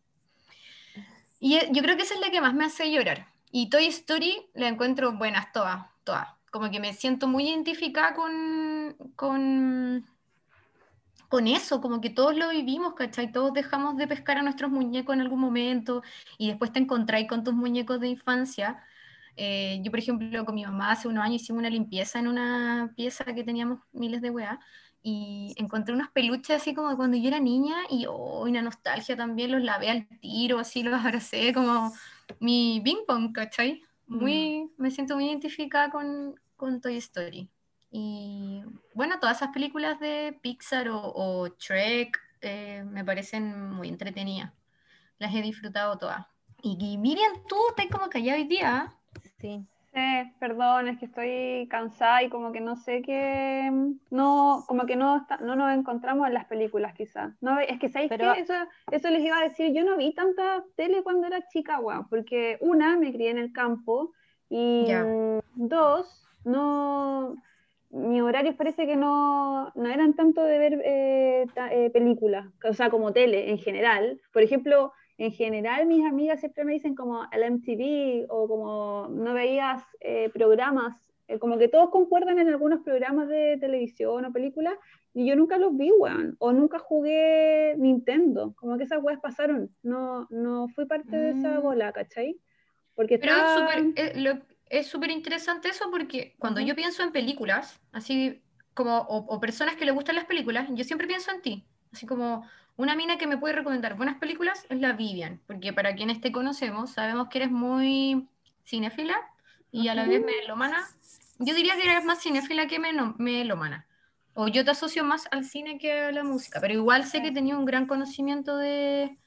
Y yo creo que esa es la que más me hace llorar. Y Toy Story la encuentro buenas todas, todas. Como que me siento muy identificada con, con con eso, como que todos lo vivimos, ¿cachai? Todos dejamos de pescar a nuestros muñecos en algún momento y después te encontráis con tus muñecos de infancia. Eh, yo, por ejemplo, con mi mamá hace unos años hicimos una limpieza en una pieza que teníamos miles de weas y encontré unos peluches así como cuando yo era niña y oh, una nostalgia también, los lavé al tiro, así los abracé como mi ping pong, ¿cachai? Muy, mm. Me siento muy identificada con, con Toy Story. Y bueno, todas esas películas de Pixar o, o Shrek eh, me parecen muy entretenidas. Las he disfrutado todas. Y, Miriam, tú estás como callada hoy día. Sí. Sí, perdón, es que estoy cansada y como que no sé qué, no, como que no, no nos encontramos en las películas quizás. No, es que ¿sabéis Pero... Eso, eso les iba a decir, yo no vi tanta tele cuando era chica, wow, porque una, me crié en el campo y dos, no, mis horarios parece que no, no eran tanto de ver eh, eh, películas, o sea, como tele en general. Por ejemplo, en general mis amigas siempre me dicen como el MTV o como no veías eh, programas, como que todos concuerdan en algunos programas de televisión o películas y yo nunca los vi, weón, o nunca jugué Nintendo, como que esas weas pasaron, no, no fui parte de esa mm. bola, ¿cachai? Porque Pero es es súper interesante eso porque cuando yo pienso en películas, así como, o, personas que le gustan las películas, yo siempre pienso en ti. Así como una mina que me puede recomendar buenas películas es la Vivian, porque para quienes te conocemos, sabemos que eres muy cinéfila y a la vez melomana. Yo diría que eres más cinéfila que melomana. O yo te asocio más al cine que a la música, pero igual sé que tenía un gran conocimiento de,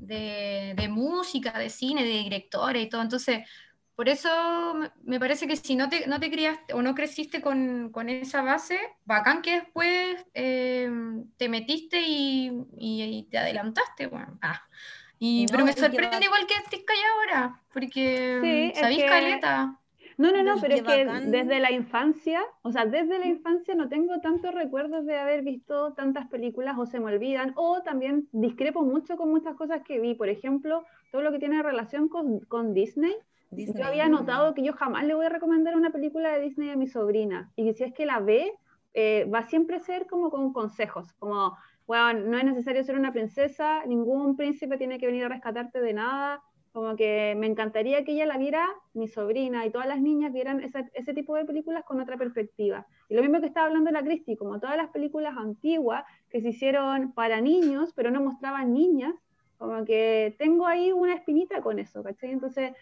de, de música, de cine, de directores y todo. Entonces, por eso me parece que si no te, no te criaste o no creciste con, con esa base, bacán que después eh, te metiste y, y, te adelantaste. Bueno. Ah. Y, pero me sorprende igual que estés callada ahora, porque sí, sabís caleta. No, no, no, pero es que desde la infancia, o sea, desde la infancia no tengo tantos recuerdos de haber visto tantas películas o se me olvidan, o también discrepo mucho con muchas cosas que vi, por ejemplo, todo lo que tiene relación con, con Disney yo había notado que yo jamás le voy a recomendar una película de Disney a mi sobrina. Y que si es que la ve, eh, va a siempre ser como con consejos, como, bueno, no es necesario ser una princesa, ningún príncipe tiene que venir a rescatarte de nada. Como que me encantaría que ella la viera, mi sobrina y todas las niñas vieran ese tipo de películas con otra perspectiva. Y lo mismo que estaba hablando la Cristi, como todas las películas antiguas que se hicieron para niños, pero no mostraban niñas, como que tengo ahí una espinita con eso, ¿cachai? Entonces,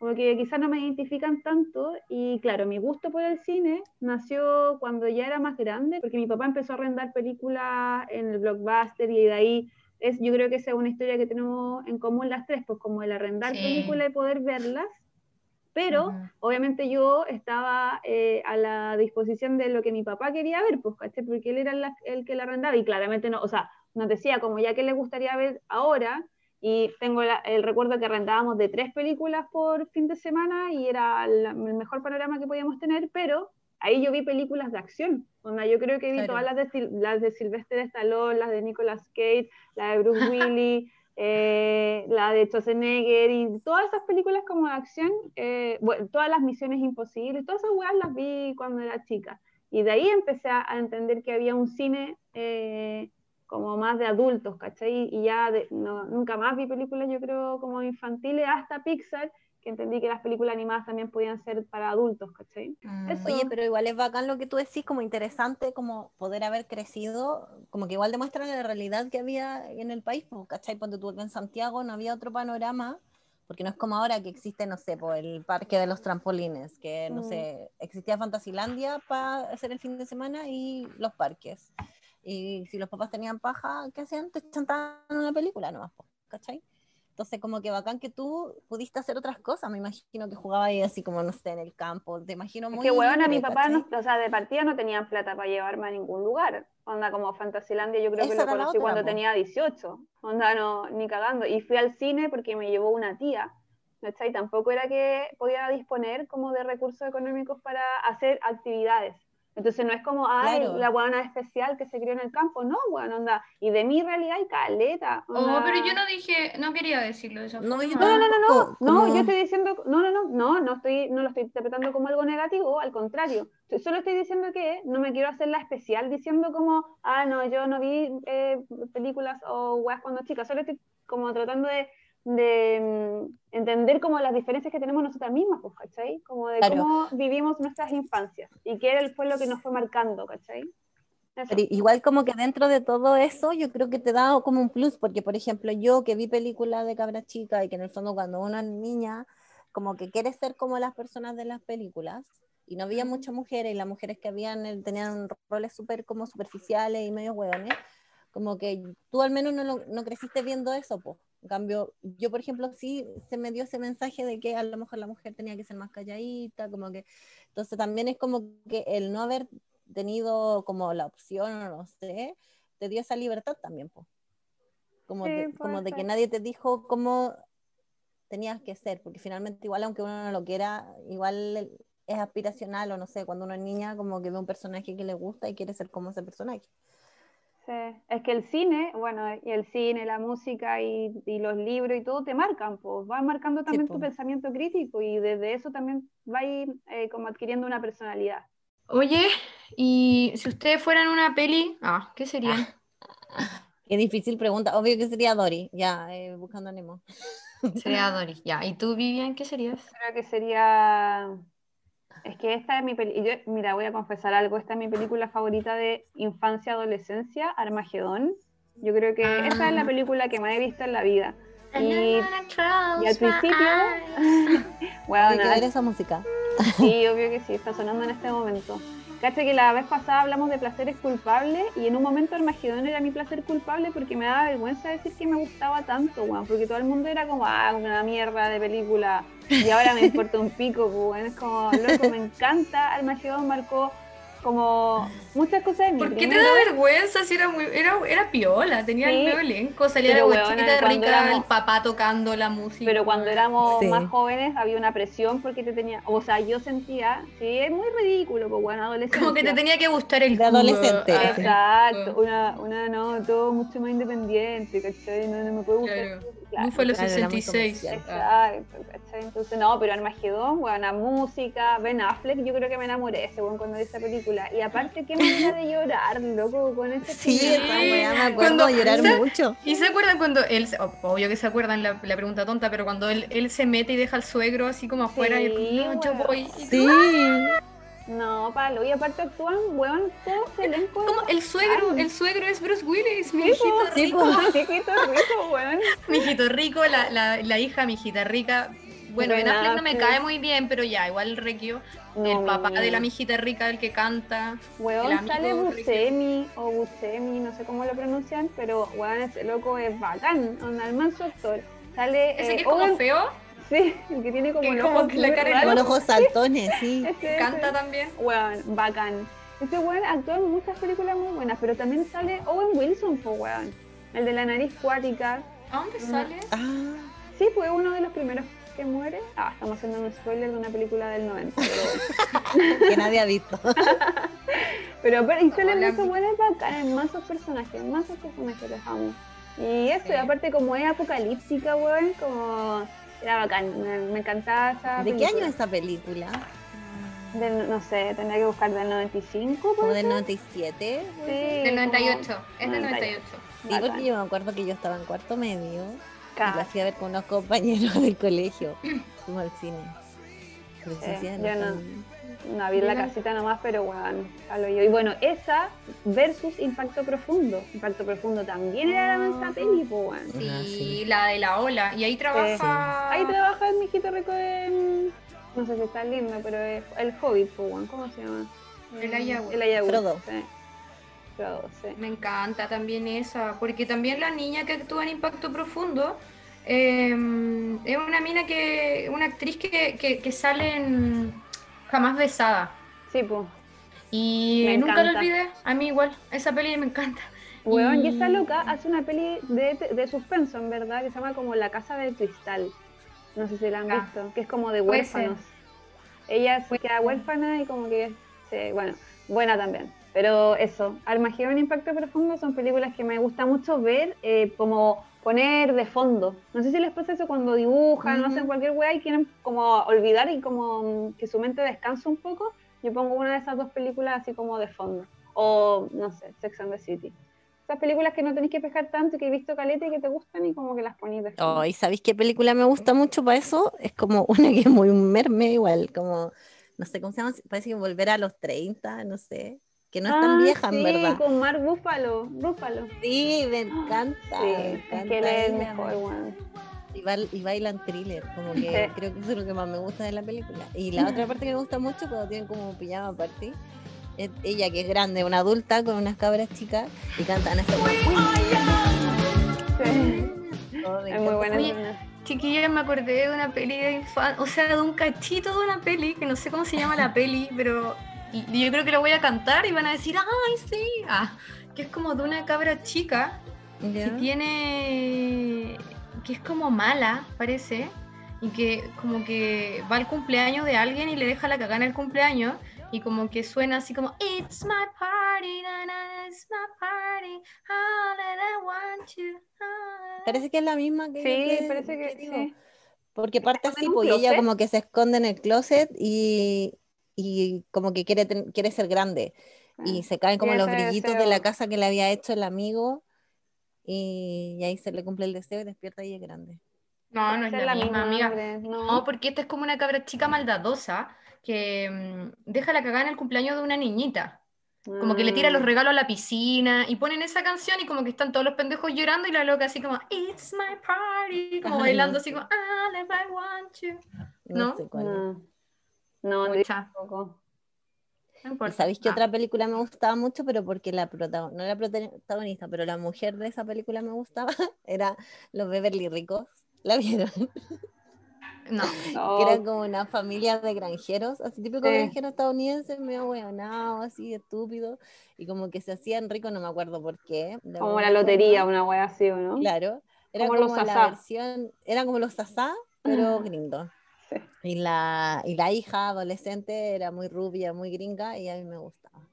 como que quizás no me identifican tanto y claro, mi gusto por el cine nació cuando ya era más grande, porque mi papá empezó a arrendar películas en el blockbuster y de ahí es, yo creo que esa es una historia que tenemos en común las tres, pues como el arrendar películas y poder verlas, pero obviamente yo estaba eh, a la disposición de lo que mi papá quería ver, pues, ¿caché? Porque él era el que la arrendaba y claramente no, o sea, nos decía como ya que le gustaría ver ahora, y tengo el recuerdo que rentábamos de tres películas por fin de semana y era el mejor panorama que podíamos tener, pero ahí yo vi películas de acción. Donde yo creo que vi todas las de, las de Sylvester Stallone, las de Nicolas Cage, la de Bruce Willis, eh, la de Schwarzenegger y todas esas películas como de acción, eh, bueno, todas las misiones imposibles, todas esas weas las vi cuando era chica. Y de ahí empecé a, entender que había un cine eh, como más de adultos, ¿cachai? Y ya nunca más vi películas, yo creo, como infantiles, hasta Pixar, que entendí que las películas animadas también podían ser para adultos, ¿cachai? Mm. Oye, pero igual es bacán lo que tú decís, como interesante, como poder haber crecido, como que igual demuestra la realidad que había en el país, ¿cachai? Cuando tú en Santiago no había otro panorama, porque no es como ahora que existe, no sé, por el parque de los trampolines, que no mm. sé, existía Fantasilandia para hacer el fin de semana y los parques. Y si los papás tenían paja, ¿qué hacían? Te chantaban una película nomás, ¿cachai? Entonces, como que bacán que tú pudiste hacer otras cosas. Me imagino que jugaba ahí así como, no sé, en el campo. Te imagino muy. Es que, weón, a mi papá, no, o sea, de partida no tenían plata para llevarme a ningún lugar. Onda, como Fantasilandia, yo creo que lo conocí cuando tenía 18. Onda, no, ni cagando. Y fui al cine porque me llevó una tía. Y tampoco era que podía disponer como de recursos económicos para hacer actividades. Entonces no es como, ay, la guana especial que se crió en el campo, no, bueno, onda. Y de mi realidad hay caleta. Oh, pero yo no dije, no quería decirlo de esa no, forma. No, no, no, no, no, yo estoy diciendo, no, no, no, no, no, estoy, no lo estoy interpretando como algo negativo, al contrario. Solo estoy diciendo que no me quiero hacer la especial diciendo como, ah, no, yo no vi eh, películas o weas cuando chica, solo estoy como tratando de de mm, entender como las diferencias que tenemos nosotras mismas, pues, ¿cachai? Como de cómo vivimos nuestras infancias y qué fue lo que nos fue marcando, ¿cachai? igual como que dentro de todo eso yo creo que te da como un plus, porque por ejemplo yo que vi películas de cabra chica y que en el fondo cuando una niña como que quiere ser como las personas de las películas y no había muchas mujeres y las mujeres que habían eh, tenían roles súper como superficiales y medio hueones, como que tú al menos no, no creciste viendo eso, pues en cambio, yo, por ejemplo, sí se me dio ese mensaje de que a lo mejor la mujer tenía que ser más calladita, como que, entonces también es como que el no haber tenido como la opción, o no sé, te dio esa libertad también, pues. Como, de, como de que nadie te dijo cómo tenías que ser, porque finalmente igual aunque uno no lo quiera, igual es aspiracional o no sé, cuando uno es niña como que ve un personaje que le gusta y quiere ser como ese personaje. Sí, es que el cine, bueno, y el cine, la música y, los libros y todo te marcan, pues van marcando también tu pensamiento crítico y desde eso también va a ir eh, como adquiriendo una personalidad. Oye, y si ustedes fueran una peli, ah, ¿qué serían? Qué difícil pregunta, obvio que sería Dory, ya, eh, buscando a Nemo. Sería Dory, ya. ¿Y tú, Vivian, qué serías? Creo que sería es que esta es mi película, mira, voy a confesar algo, esta es mi película favorita de infancia, adolescencia, Armagedón. Yo creo que esa esta es la ah. película que más he visto en la vida. Y, y al principio, bueno, ver esa música. Sí, obvio que sí, está sonando en este momento. Caché que la vez pasada hablamos de placeres culpables y en un momento Armagedón era mi placer culpable porque me daba vergüenza decir que me gustaba tanto, weón, porque todo el mundo era como, ah, una mierda de película y ahora me importa un pico, weón, es como, loco, me encanta, Armagedón marcó como muchas cosas en mi ¿Por qué te da vergüenza si era muy, era, era piola, tenía el nuevo elenco, salía la huechita rica, el papá tocando la música. Pero cuando éramos más jóvenes había una presión porque te tenía, o sea, yo sentía, sí, es muy ridículo, pues bueno, adolescente. Como que te tenía que gustar el de adolescente. Exacto, una, una no, todo mucho más independiente, ¿cachai? No, no me puede gustar. Claro. Fue los 66. Exacto, ¿cachai? Entonces, no, pero Armagedón, buena música, Ben Affleck, yo creo que me enamoré ese bueno, cuando vi esa película. Y aparte, qué manera de llorar, loco, con ese Sí, me acuerdo de llorar mucho. ¿Y se acuerdan cuando él, obvio que se acuerdan la, la, pregunta tonta, pero cuando él, él se mete y deja al suegro así como afuera y no, yo voy. sí. No, palo, y aparte actúan, weón, todo ese elenco. Como el suegro, el suegro es Bruce Willis, mi hijito rico. mi hijito rico, weón. mi hijito rico, la, la, la hija, mi hijita rica. Bueno, Ben Affleck no me cae muy bien, pero ya, igual Requio, el papá de la mijita rica, el que canta. Weón, sale Buscemi, o Buscemi, no sé cómo lo pronuncian, pero weón, ese loco es bacán, onda, el manso actor. Sale, ¿Ese que es como feo? Sí, el que tiene como, ojos, la cara con ojos saltones, sí. Canta también. Weón, bacán. Este weón actúa en muchas películas muy buenas, pero también sale Owen Wilson, po weón. El de la nariz cuática. ¿A dónde sale? Ah. Sí, fue uno de los primeros que muere. Ah, estamos haciendo un spoiler de una película del 90. Pero... que nadie ha visto. pero, pero y sale mucho buenas bacanas, más personajes, más personajes les amo. Y eso, y aparte como es apocalíptica, weón, como era bacán, me, encantaba esa ¿De qué año es esa película? no sé, tendría que buscar del 95. ¿O del 97? Sí, del 98, es del 98. Sí, porque yo me acuerdo que yo estaba en cuarto medio y la fui a ver con unos compañeros del colegio, como al cine. yo no, no vi la casita nomás, pero bueno, yo. Y bueno, esa versus Impacto Profundo. Impacto Profundo también era la mansa peli, pues, Sí, la de la ola. Y ahí trabaja. Ahí trabaja el mijito rico de. No sé si está lindo, pero es el Hobbit, pues, ¿cómo se llama? El Ayahuasca. El Ayahuasca. Frodo. Me encanta también esa, porque también la niña que actúa en Impacto Profundo em, es una mina que, una actriz que, que, sale en Jamás Besada. Sí, pues. Y nunca lo olvidé, a mí igual, esa peli me encanta. Weón, y... esta loca hace una peli de, de suspenso, en verdad, que se llama como La Casa de Cristal. No sé si la han ah. visto, que es como de huérfanos. Ella se queda huérfana y como que, bueno, buena también. Pero eso, Armagedón Impacto Profundo son películas que me gusta mucho ver, eh, como poner de fondo. No sé si les pasa eso cuando dibujan, no hacen cualquier weá y quieren como olvidar y como que su mente descanse un poco. Yo pongo una de esas dos películas así como de fondo. O, no sé, Sex and the City películas que no tenéis que pescar tanto y que he visto caleta y que te gustan y como que las ponéis de Oh, ¿y sabéis qué película me gusta mucho para eso? Es como una que es muy merme igual, como, no sé cómo se llama, parece que volver a los 30, no sé. Que no es tan ah, vieja, en verdad. con Mark Ruffalo, Ruffalo. Sí, me encanta. Sí, me encanta es que él es mejor, bueno. Y, y, bailan thriller, como que creo que eso es lo que más me gusta de la película. Y la otra parte que me gusta mucho cuando tienen como pijama party ella que es grande, una adulta con unas cabras chicas y cantan esta es muy buena. chiquilla, me acordé de una peli de infancia, o sea, de un cachito de una peli, que no sé cómo se llama la peli, pero yo creo que la voy a cantar y van a decir, ¡ay, sí! Ah, que es como de una cabra chica que tiene. que es como mala, parece, y que como que va al cumpleaños de alguien y le deja la cagana el cumpleaños y como que suena así como It's my party, it's my party, all that I want you. Parece que es la misma que Sí, parece que, sí. Porque parte así, pues ella como que se esconde en el closet y, y como que quiere, quiere ser grande. y ah, se caen como los brillitos de la casa que le había hecho el amigo y, ahí se le cumple el deseo y despierta y es grande. No, no es la, misma, amiga. no. porque esta es como una cabra chica maldadosa que mm, deja la cagada en el cumpleaños de una niñita. Como que le tira los mm. regalos a la piscina y ponen esa canción y como que están todos los pendejos llorando y la loca así como It's my party, como bailando así como I want you. ¿No? No, no, no ¿Sabéis que otra película me gustaba mucho? Pero porque la protagonista, no era protagonista, pero la mujer de esa película me gustaba, era Los Beverly Ricos. ¿La vieron? No. Que eran como una familia de granjeros, así típico granjero granjeros estadounidenses, medio hueonado, así estúpido, y como que se hacían ricos, no me acuerdo por qué. Como la lotería, una wea así, ¿no? Claro. Era como, los la versión, eran como los sasá, pero gringos. Y, la, y la hija adolescente era muy rubia, muy gringa, y a mí me gustaba.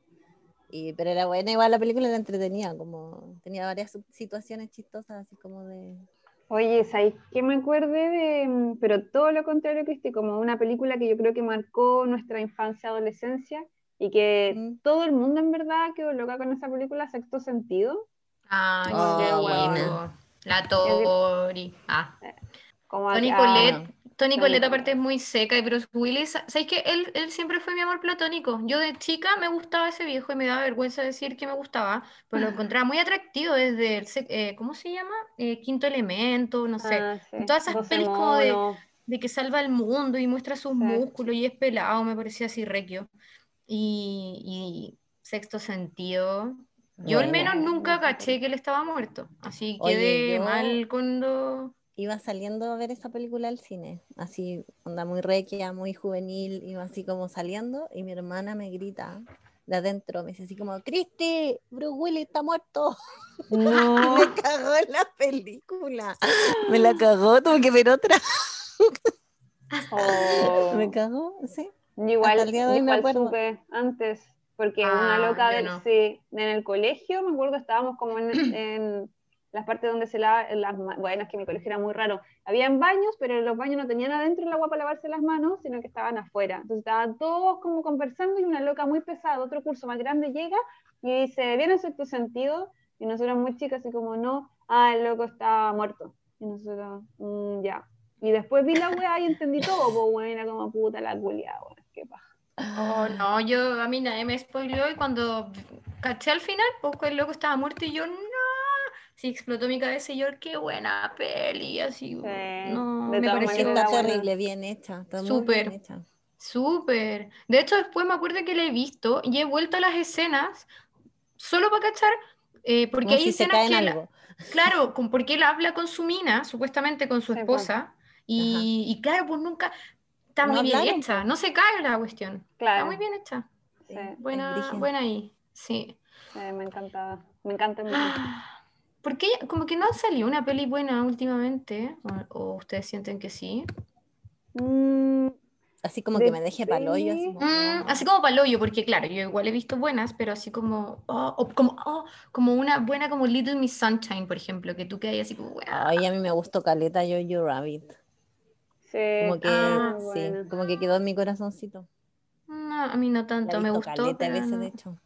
Y, pero era buena, igual la película era entretenida, como tenía varias situaciones chistosas, así como de, Oye, ¿sabes qué me acuerde de, mm, pero todo lo contrario, Cristi, como una película que yo creo que marcó nuestra infancia, adolescencia, y que mm. todo el mundo en verdad quedó loca con esa película, Sexto Sentido. Ay, qué bueno. La Tori. Ah. Eh, Tony Colette Tony Colette aparte es muy seca y Bruce Willis, ¿sabes que él, él siempre fue mi amor platónico? Yo de chica me gustaba ese viejo y me daba vergüenza decir que me gustaba, pero lo encontraba muy atractivo desde, el, eh, ¿cómo se llama? Eh, Quinto Elemento, no sé. Ah, Todas esas pelis como de, que salva el mundo y muestra sus músculos y es pelado, me parecía así requio. Y, Sexto Sentido, yo al menos nunca caché que él estaba muerto, así quedé mal cuando iba saliendo a ver esa película al cine, así, onda muy requia, muy juvenil, iba así como saliendo y mi hermana me grita de adentro, me dice así como, Cristi, Bruce Willis está muerto. No. me cagó en la película. Me la cagó, tuve que ver otra. Oh. Me cagó, sí. Igual, igual supe antes, porque una ah, loca del, sí, en el colegio, me acuerdo, estábamos como en las partes donde se lava las manos, bueno, es que mi colegio era muy raro, habían baños, pero los baños no tenían adentro el agua para lavarse las manos, sino que estaban afuera, entonces estaban todos como conversando y una loca muy pesada, otro curso más grande llega y dice, ¿viene sexto sentido? Y nosotros muy chicas así como, no, ah, el loco está muerto, y nosotros, mm, ya, y después vi la weá y entendí todo, pues bueno, era como puta la culia, qué paja. Oh, no, yo a mí nadie me spoileó y cuando caché al final, pues el loco estaba muerto y yo sí explotó mi cabeza y yo, qué buena peli, así. no, me pareció está terrible, bien hecha. Súper. Súper. De hecho, después me acuerdo que la he visto y he vuelto a las escenas solo para cachar, eh, porque hay escenas que. Claro, con, porque él habla con su mina, supuestamente con su pues. esposa, y, claro, pues nunca está muy bien hecha, no se cae la cuestión. Está muy bien hecha. Buena, buena ahí, sí. me encantaba, me encanta mucho. Porque como que no salió una peli buena últimamente, o, ustedes sienten que sí. Mm, así como que me deje paloyo. Así como, mm, así como paloyo, porque claro, yo igual he visto buenas, pero así como, oh, como, oh, como una buena como Little Miss Sunshine, por ejemplo, que tú quedas así como, Ay, a mí me gustó Caleta Yo-Yo Rabbit. Sí. Como que, ah, sí, como que quedó en mi corazoncito. No, a mí no tanto, me gustó. Caleta veces, de hecho.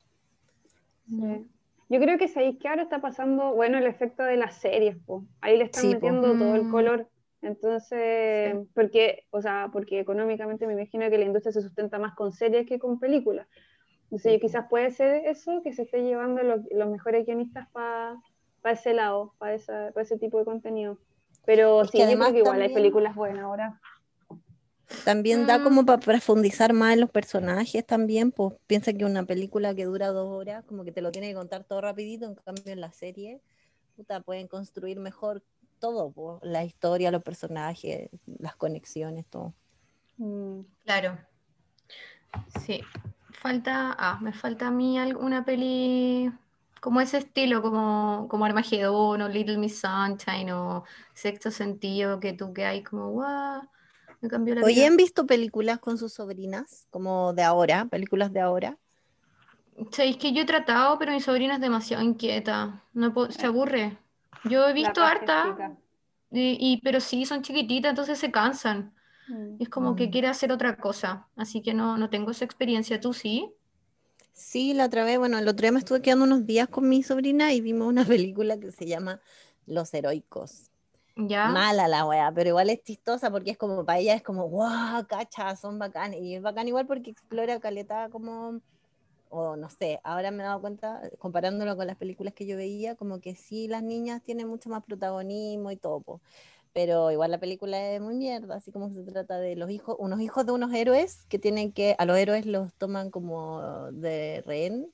Yo creo que sabéis que ahora está pasando, bueno, el efecto de las series, po. ahí le están metiendo todo el mm. color. Entonces, porque, o sea, porque económicamente me imagino que la industria se sustenta más con series que con películas. Entonces, quizás puede ser eso, que se esté llevando los, mejores guionistas para ese lado, para ese tipo de contenido. Pero sí, yo creo que igual hay películas buenas ahora. También da como para profundizar más en los personajes también, pues piensa que una película que dura dos horas, como que te lo tiene que contar todo rapidito, en cambio en la serie, puta, pueden construir mejor todo, pues, la historia, los personajes, las conexiones, todo. Mm. Claro. Sí. Falta, ah, me falta a mí alguna peli como ese estilo, como, como Armagedón o Little Miss Sunshine o Sexto Sentido, que tú que hay como, guau, me cambió la Oye, ¿han visto películas con sus sobrinas, como de ahora, películas de ahora? Sí, es que yo he tratado, pero mi sobrina es demasiado inquieta, no se aburre. Yo he visto harta, y, pero sí, son chiquititas, entonces se cansan. Mm. Es como que mm. quiere hacer otra cosa, así que no, no tengo esa experiencia. ¿Tú sí? Sí, la otra vez, bueno, el otro día me estuve quedando unos días con mi sobrina y vimos una película que se llama Los Heroicos. ¿Ya? Mala la wea, pero igual es chistosa porque es como para ella es como, wow, cacha, son bacán. Y es bacán igual porque explora caleta como, o no sé, ahora me he dado cuenta, comparándolo con las películas que yo veía, como que sí, las niñas tienen mucho más protagonismo y todo pero igual la película es muy mierda, así como se trata de los hijos, unos hijos de unos héroes que tienen que, a los héroes los toman como de rehén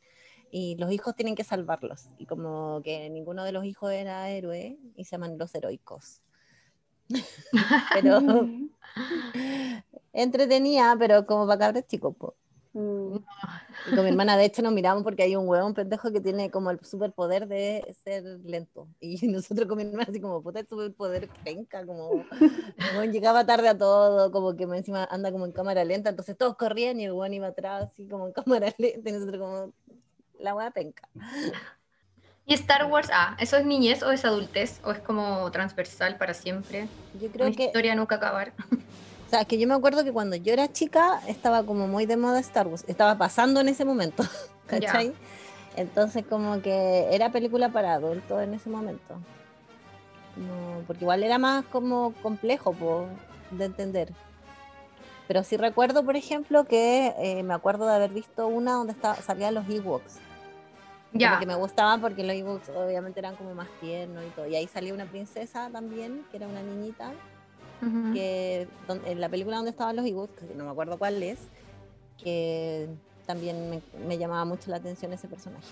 y los hijos tienen que salvarlos, y como que ninguno de los hijos era héroe y se llaman los heroicos. pero entretenía, pero como para cabres chicos. Mm. Y con mi hermana, de hecho, nos miramos porque hay un huevón pendejo que tiene como el superpoder de ser lento. Y nosotros con mi hermana, así como, puta, el superpoder penca, como, llegaba tarde a todo, como que encima anda como en cámara lenta. Entonces todos corrían y el huevón iba atrás, así como en cámara lenta. Y nosotros, como, la hueá penca. ¿Y Star Wars, ah, eso es niñez o es adultez? ¿O es como transversal para siempre? Yo creo que. historia nunca acabar. O sea, que yo me acuerdo que cuando yo era chica estaba como muy de moda Star Wars, estaba pasando en ese momento, ¿cachai? Entonces como que era película para adultos en ese momento. porque igual era más como complejo de entender. Pero sí recuerdo, por ejemplo, que eh, me acuerdo de haber visto una donde estaba, salían los Ewoks. Ya. Que me gustaban porque los Ewoks obviamente eran como más tiernos y todo. Y ahí salía una princesa también, que era una niñita que en la película donde estaban los Ewoks, que no me acuerdo cuál es, que también me, llamaba mucho la atención ese personaje.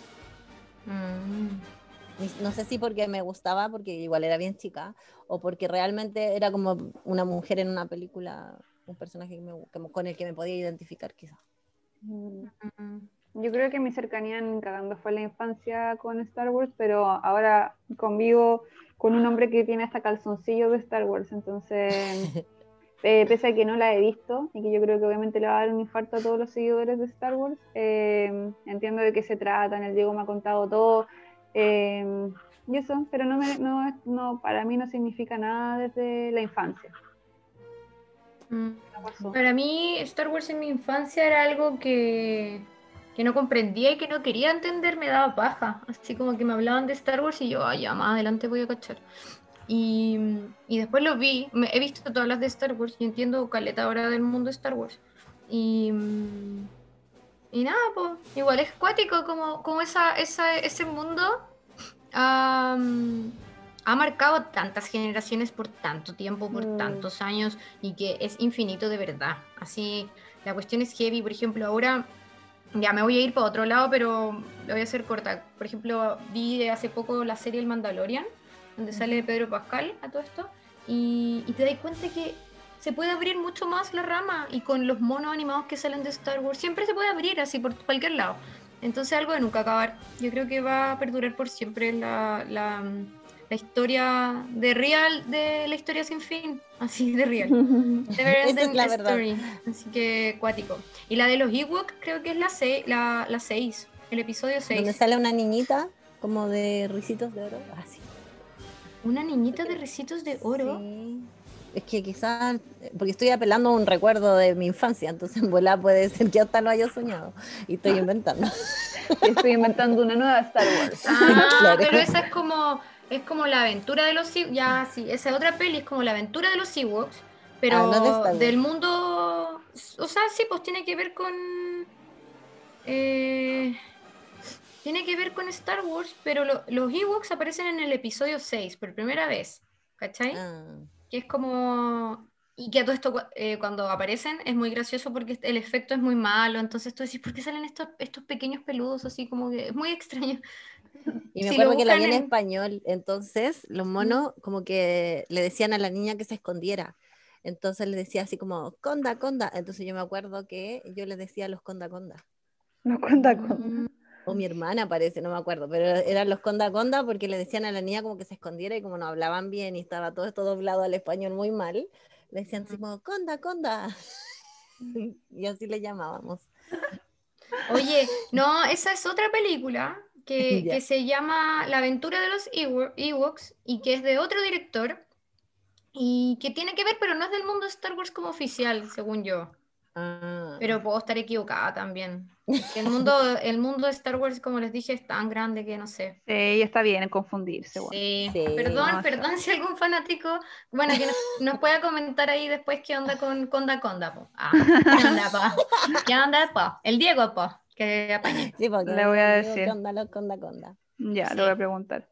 Mm. No sé si porque me gustaba, porque igual era bien chica, o porque realmente era como una mujer en una película, un personaje con el que me podía identificar quizás. Mm. Yo creo que mi cercanía en cagando fue la infancia con Star Wars, pero ahora convivo con un hombre que tiene hasta calzoncillo de Star Wars, entonces, eh, pese a que no la he visto y que yo creo que obviamente le va a dar un infarto a todos los seguidores de Star Wars, eh, entiendo de qué se trata, el Diego me ha contado todo, eh, y eso, pero no, me, no, no, para mí no significa nada desde la infancia. Mm. Para mí Star Wars en mi infancia era algo que que no comprendía y que no quería entender me daba paja. Así como que me hablaban de Star Wars y yo, ay, ya más adelante voy a cachar. Y, y, después lo vi, he visto todas las de Star Wars y entiendo caleta ahora del mundo Star Wars. Y, y nada, pues igual es cuático como, como esa, esa, ese mundo ha marcado tantas generaciones por tanto tiempo, por mm. tantos años y que es infinito de verdad. Así, la cuestión es heavy, por ejemplo, ahora ya me voy a ir para otro lado, pero lo voy a hacer corta. Por ejemplo, vi hace poco la serie El Mandalorian donde sale Pedro Pascal a todo esto, y, y te das cuenta que se puede abrir mucho más la rama y con los monos animados que salen de Star Wars siempre se puede abrir así por cualquier lado. Entonces algo de nunca acabar. Yo creo que va a perdurar por siempre la, la, la historia de real, de la historia sin fin, así de real. Es la verdad. Story. Así que cuático. Y la de los Ewok creo que es la 6, la, la seis, el episodio 6. Donde sale una niñita como de risitos de oro. Así. ¿Una niñita de risitos de oro? Sí es que quizás, porque estoy apelando a un recuerdo de mi infancia, entonces en volar puede ser que hasta lo haya soñado y estoy inventando. estoy inventando una nueva Star Wars. Ah, pero esa es como, es como la aventura de los ya sí, esa otra peli es como la aventura de los Ewoks, pero ah, del mundo, o sea, sí, pues tiene que ver con... Eh, tiene que ver con Star Wars, pero los Ewoks aparecen en el episodio 6 por primera vez, ¿cachai? Ah que es como... Y que a todo esto eh, cuando aparecen es muy gracioso porque el efecto es muy malo, entonces tú decís, ¿por qué salen estos, estos pequeños peludos así como que es muy extraño? Y me acuerdo que la vi en, español, entonces los monos como que le decían a la niña que se escondiera. Entonces le decía así como, conda, conda. Entonces yo me acuerdo que yo les decía a los conda, conda. Los conda, conda. O mi hermana parece, no me acuerdo, pero eran los conda conda porque le decían a la niña como que se escondiera y como no hablaban bien y estaba todo esto doblado al español muy mal, le decían así como conda conda. y así le llamábamos. Oye, no, esa es otra película que, que se llama La aventura de los Ewoks y que es de otro director y que tiene que ver, pero no es del mundo de Star Wars como oficial, según yo. Ah. Pero puedo estar equivocada también. El mundo, el mundo de Star Wars, como les dije, es tan grande que no sé. Sí, está bien en confundirse. Sí. Perdón, perdón si algún fanático, bueno, que nos, pueda comentar ahí después qué onda con Conda Conda. Po. Ah, ¿Qué onda, po? ¿Qué onda, po? El Diego, po, que apañe. Sí, porque le voy a decir. ¿Qué onda, los Conda Conda? Ya, lo voy a preguntar.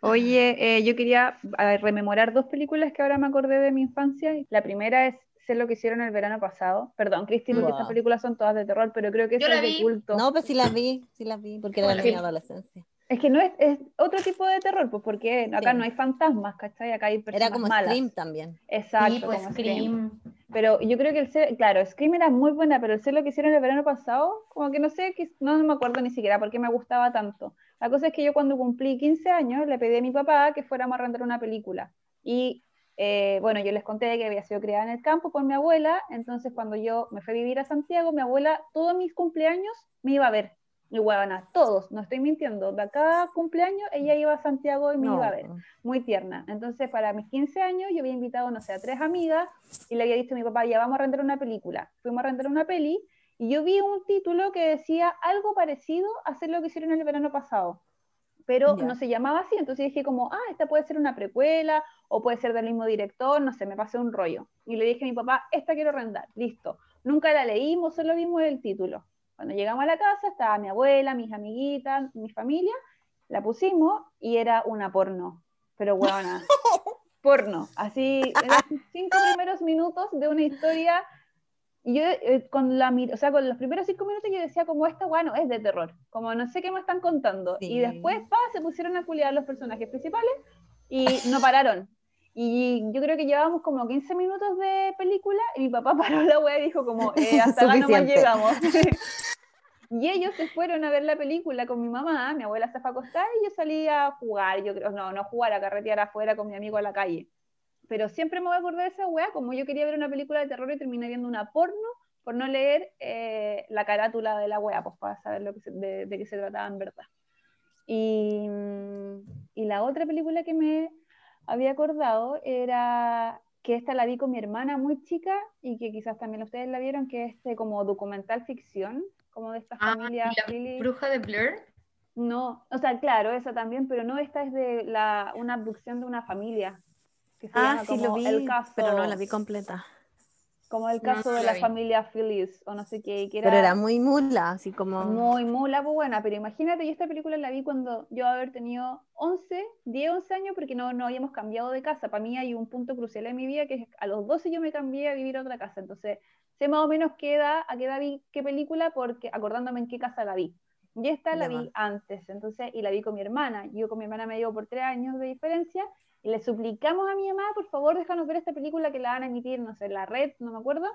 Oye, eh, yo quería rememorar dos películas que ahora me acordé de mi infancia. La primera es sé lo que hicieron el verano pasado. Perdón, Cristi, porque estas películas son todas de terror, pero creo que es de culto. No, pues sí las vi, sí las vi, porque era de mi adolescencia. Es que no es, es, otro tipo de terror, pues porque acá no hay fantasmas, ¿cachai? Acá hay personas Era como Scream también. Exacto, sí, pues, Scream. Pero yo creo que el ser, claro, Scream era muy buena, pero el ser lo que hicieron el verano pasado, como que no sé, no me acuerdo ni siquiera por qué me gustaba tanto. La cosa es que yo cuando cumplí 15 años le pedí a mi papá que fuéramos a rentar una película. Y eh, bueno, yo les conté que había sido criada en el campo por mi abuela, entonces cuando yo me fui a vivir a Santiago, mi abuela todos mis cumpleaños me iba a ver. Y a todos, no estoy mintiendo, de cada cumpleaños ella iba a Santiago y me iba a ver, muy tierna. Entonces, para mis 15 años, yo había invitado, no sé, a tres amigas y le había dicho a mi papá, ya vamos a rentar una película. Fuimos a rentar una peli y yo vi un título que decía algo parecido a hacer lo que hicieron el verano pasado pero no se llamaba así, entonces dije como, ah, esta puede ser una precuela o puede ser del mismo director, no sé, me pasé un rollo. Y le dije a mi papá, esta quiero rentar, listo. Nunca la leímos, solo vimos el título. Cuando llegamos a la casa estaba mi abuela, mis amiguitas, mi familia, la pusimos y era una porno, pero buena, porno, así, en los cinco primeros minutos de una historia y yo eh, con la o sea, con los primeros cinco minutos yo decía como esta bueno es de terror, como no sé qué me están contando. Y después pa, se pusieron a culiar los personajes principales y no pararon. Y yo creo que llevábamos como 15 minutos de película y mi papá paró la wea y dijo como, eh, hasta acá nomás llegamos. Y ellos se fueron a ver la película con mi mamá, mi abuela se fue y yo salí a jugar, yo creo, no, no jugar, a carretear afuera con mi amigo a la calle pero siempre me voy a acordar de esa weá, como yo quería ver una película de terror y terminé viendo una porno por no leer eh, la carátula de la weá, pues para saber lo que de, qué se trataba en verdad. Y, y, la otra película que me había acordado era que esta la vi con mi hermana muy chica y que quizás también ustedes la vieron, que es este como documental ficción, como de esta ah, familia. ¿La bruja de Blair? No, o sea, claro, esa también, pero no, esta es de la, una abducción de una familia ah, sí, lo vi, el caso, pero no la vi completa. Como el caso de la, familia Phillips o no sé qué. Que era pero era muy mula, así como... Muy mula, pues buena, pero imagínate, yo esta película la vi cuando yo haber tenido 11, 10, 11 años porque no, no habíamos cambiado de casa. Para mí hay un punto crucial en mi vida que es a los 12 yo me cambié a vivir a otra casa. Entonces sé más o menos qué edad, a qué edad vi qué película porque acordándome en qué casa la vi. Y esta la vi antes, entonces, y la vi con mi hermana. Yo con mi hermana me llevo por tres años de diferencia, y le suplicamos a mi mamá, por favor, déjanos ver esta película que la van a emitir, no sé, en la red, no me acuerdo,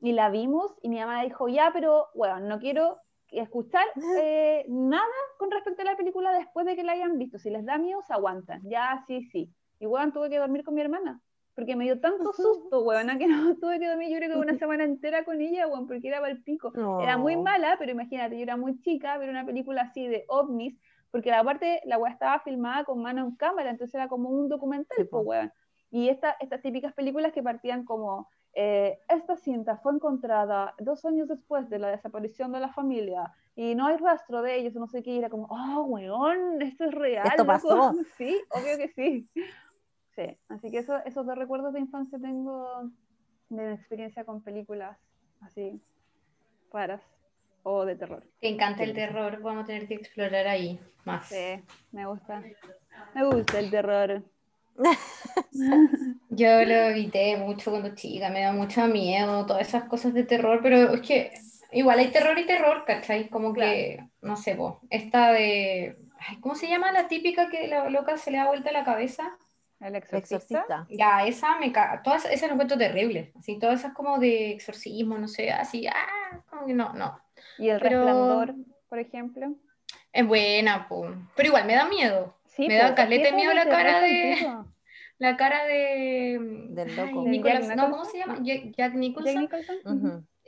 y la vimos, y mi mamá dijo, ya, pero, bueno, no quiero escuchar eh, nada con respecto a la película después de que la hayan visto. Si les da miedo, se aguantan. Ya, sí, sí. Y bueno, tuve que dormir con mi hermana. Porque me dio tanto susto, weón, que no tuve que dormir yo creo que una semana entera con ella, weón, porque era para el pico. Era muy mala, pero imagínate, yo era muy chica, ver una película así de ovnis, porque la parte, la weá estaba filmada con mano en cámara, entonces era como un documental, pues, weón. Y esta, estas típicas películas que partían como eh, esta cinta fue encontrada dos años después de la desaparición de la familia y no hay rastro de ellos, no sé qué, y era como, oh, weón, esto es real. Esto pasó. Sí, obvio que sí. Sí, así que eso, esos dos recuerdos de infancia tengo de mi experiencia con películas así, raras o de terror. Te encanta el terror, vamos a tener que explorar ahí más. Sí, me gusta. Me gusta el terror. Yo lo evité mucho cuando chica, me da mucho miedo, todas esas cosas de terror, pero es que igual hay terror y terror, ¿cachai? Como que, no sé, vos, esta de, ¿cómo se llama la típica que la loca se le da vuelta la cabeza? El exorcista. Ya, esa me caga, todas esa lo encuentro terrible, así, todas esas como de exorcismo, no sé, así, ah, como que no, no. ¿Y el resplandor, por ejemplo? Es buena, pues, pero igual me da miedo me da caleta miedo la cara de. La cara de. Del loco. no, ¿cómo se llama? Jack, Nicholson.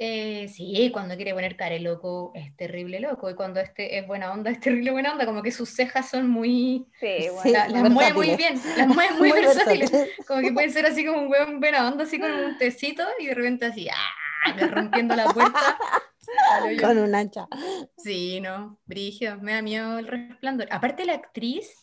Eh, sí, cuando quiere poner cara de loco es terrible loco. Y cuando este es buena onda, es terrible buena onda. Como que sus cejas son muy. Sí, bueno, las mueve muy bien. Las mueve muy, versátiles. Como que pueden ser así como un hueón buena onda, así con un tecito y de repente así. ¡ah! rompiendo la puerta. Con un hacha. Sí, no, Brigio, me da miedo el resplandor. Aparte, la actriz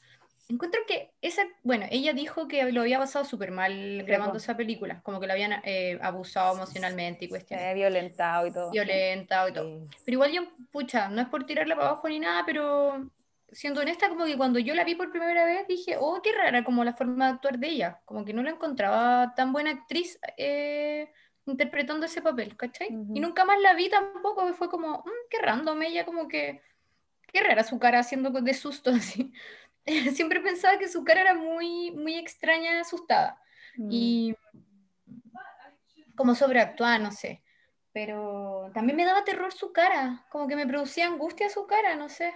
encuentro que esa, bueno, ella dijo que lo había pasado súper mal grabando esa película, como que la habían eh, abusado emocionalmente y cuestiones. Eh, violentado y todo. Violentado y todo. Pero igual yo, pucha, no es por tirarla para abajo ni nada, pero siendo honesta, como que cuando yo la vi por primera vez dije, oh, qué rara como la forma de actuar de ella, como que no la encontraba tan buena actriz eh, interpretando ese papel, ¿cachai? Y nunca más la vi tampoco, fue como, mm, qué random ella, como que, qué rara su cara haciendo de susto así. siempre pensaba que su cara era muy, muy extraña, asustada. Mm. Y como sobreactuada, no sé. Pero también me daba terror su cara, como que me producía angustia su cara, no sé.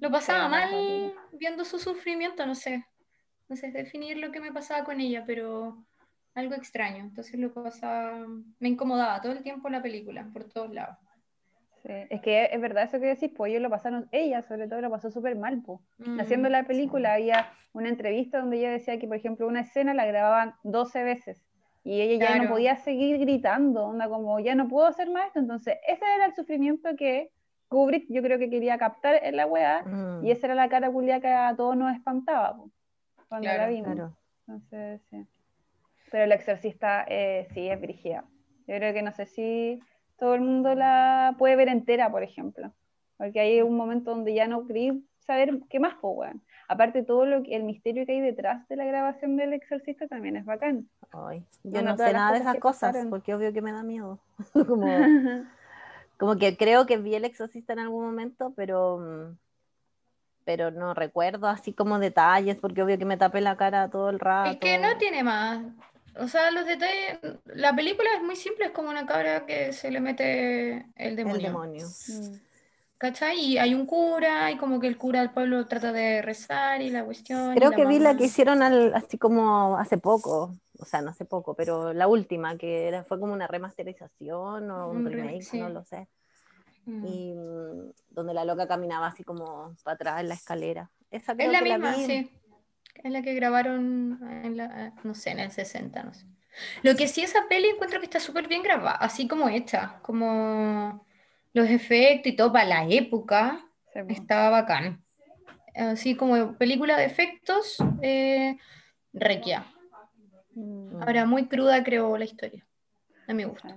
Lo pasaba mal viendo su sufrimiento, no sé. No sé definir lo que me pasaba con ella, pero algo extraño. Entonces lo pasaba, me incomodaba todo el tiempo la película, por todos lados. Es que es verdad eso que decís, pues ellos lo pasaron, ella sobre todo lo pasó súper mal, pues. Haciendo la película había una entrevista donde ella decía que, por ejemplo, una escena la grababan 12 veces y ella ya no podía seguir gritando, onda como, ya no puedo hacer más esto, entonces ese era el sufrimiento que Kubrick yo creo que quería captar en la weá y esa era la cara culia que a todos nos espantaba, cuando la vimos. Entonces, sí. Pero el exorcista eh, sí es Brigia. Yo creo que no sé si todo el mundo la puede ver entera, por ejemplo. Porque hay un momento donde ya no querí saber qué más, pues, Aparte, todo lo que, el misterio que hay detrás de la grabación del exorcista también es bacán. yo no, sé nada de esas cosas, porque obvio que me da miedo. como, como que creo que vi el exorcista en algún momento, pero pero no recuerdo así como detalles, porque obvio que me tapé la cara todo el rato. Es que no tiene más. O sea, los detalles. La película es muy simple, es como una cabra que se le mete el demonio. El demonio. Mm. ¿Cachai? Y hay un cura, y como que el cura del pueblo trata de rezar y la cuestión. Creo que vi la que hicieron así como hace poco, o sea, no hace poco, pero la última, que era, fue como una remasterización o un, remake, no lo sé. Mm. Y mm, donde la loca caminaba así como para atrás en la escalera. Esa es la misma, sí. Es la que grabaron en la, no sé, en el 60, no sé. Lo que sí esa peli encuentro que está súper bien grabada, así como hecha, como los efectos y todo para la época, estaba bacán. Así como película de efectos, eh, requia. Mm. Ahora, muy cruda creo la historia. A mí me gusta.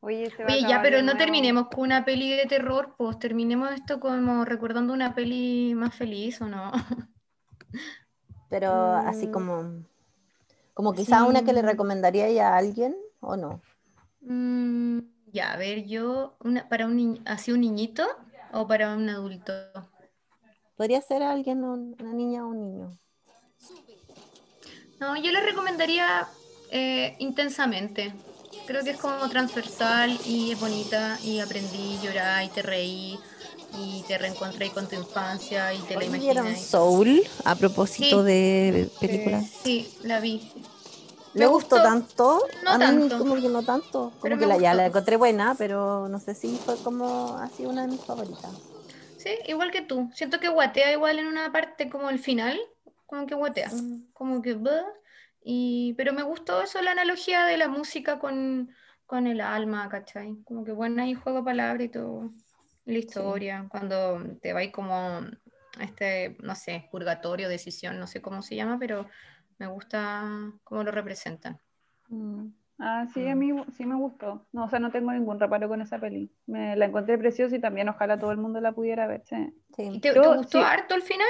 Oye, ya, pero no terminemos con una peli de terror, pues terminemos esto como recordando una peli más feliz o no. pero así mm. como, como quizá una que le recomendaría a alguien o no. Mm, ya, a ver, yo, una, para un así un niñito, o para un adulto? Podría ser alguien, una niña o un niño. No, yo le recomendaría eh, intensamente. Creo que es como transversal y es bonita y aprendí, llorar y te reí y te reencontré con tu infancia y te la imaginé. Soul a propósito de películas? Sí, la vi. ¿Le gustó, tanto? No a mí tanto. como que no tanto. Como que la, ya la encontré buena, pero no sé si fue como así una de mis favoritas. Sí, igual que tú. Siento que guatea igual en una parte como el final, como que guatea. Mm. Como que... Y, pero me gustó eso, la analogía de la música con, con el alma, ¿cachai? Como que bueno, ahí juego palabra y todo. La historia, cuando te vais como este, no sé, purgatorio, decisión, no sé cómo se llama, pero me gusta cómo lo representan. Mm. Ah, sí, a mm. mí sí me gustó. No, o sea, no tengo ningún reparo con esa peli. Me la encontré preciosa y también ojalá todo el mundo la pudiera ver. Sí. ¿Te, gustó harto el final?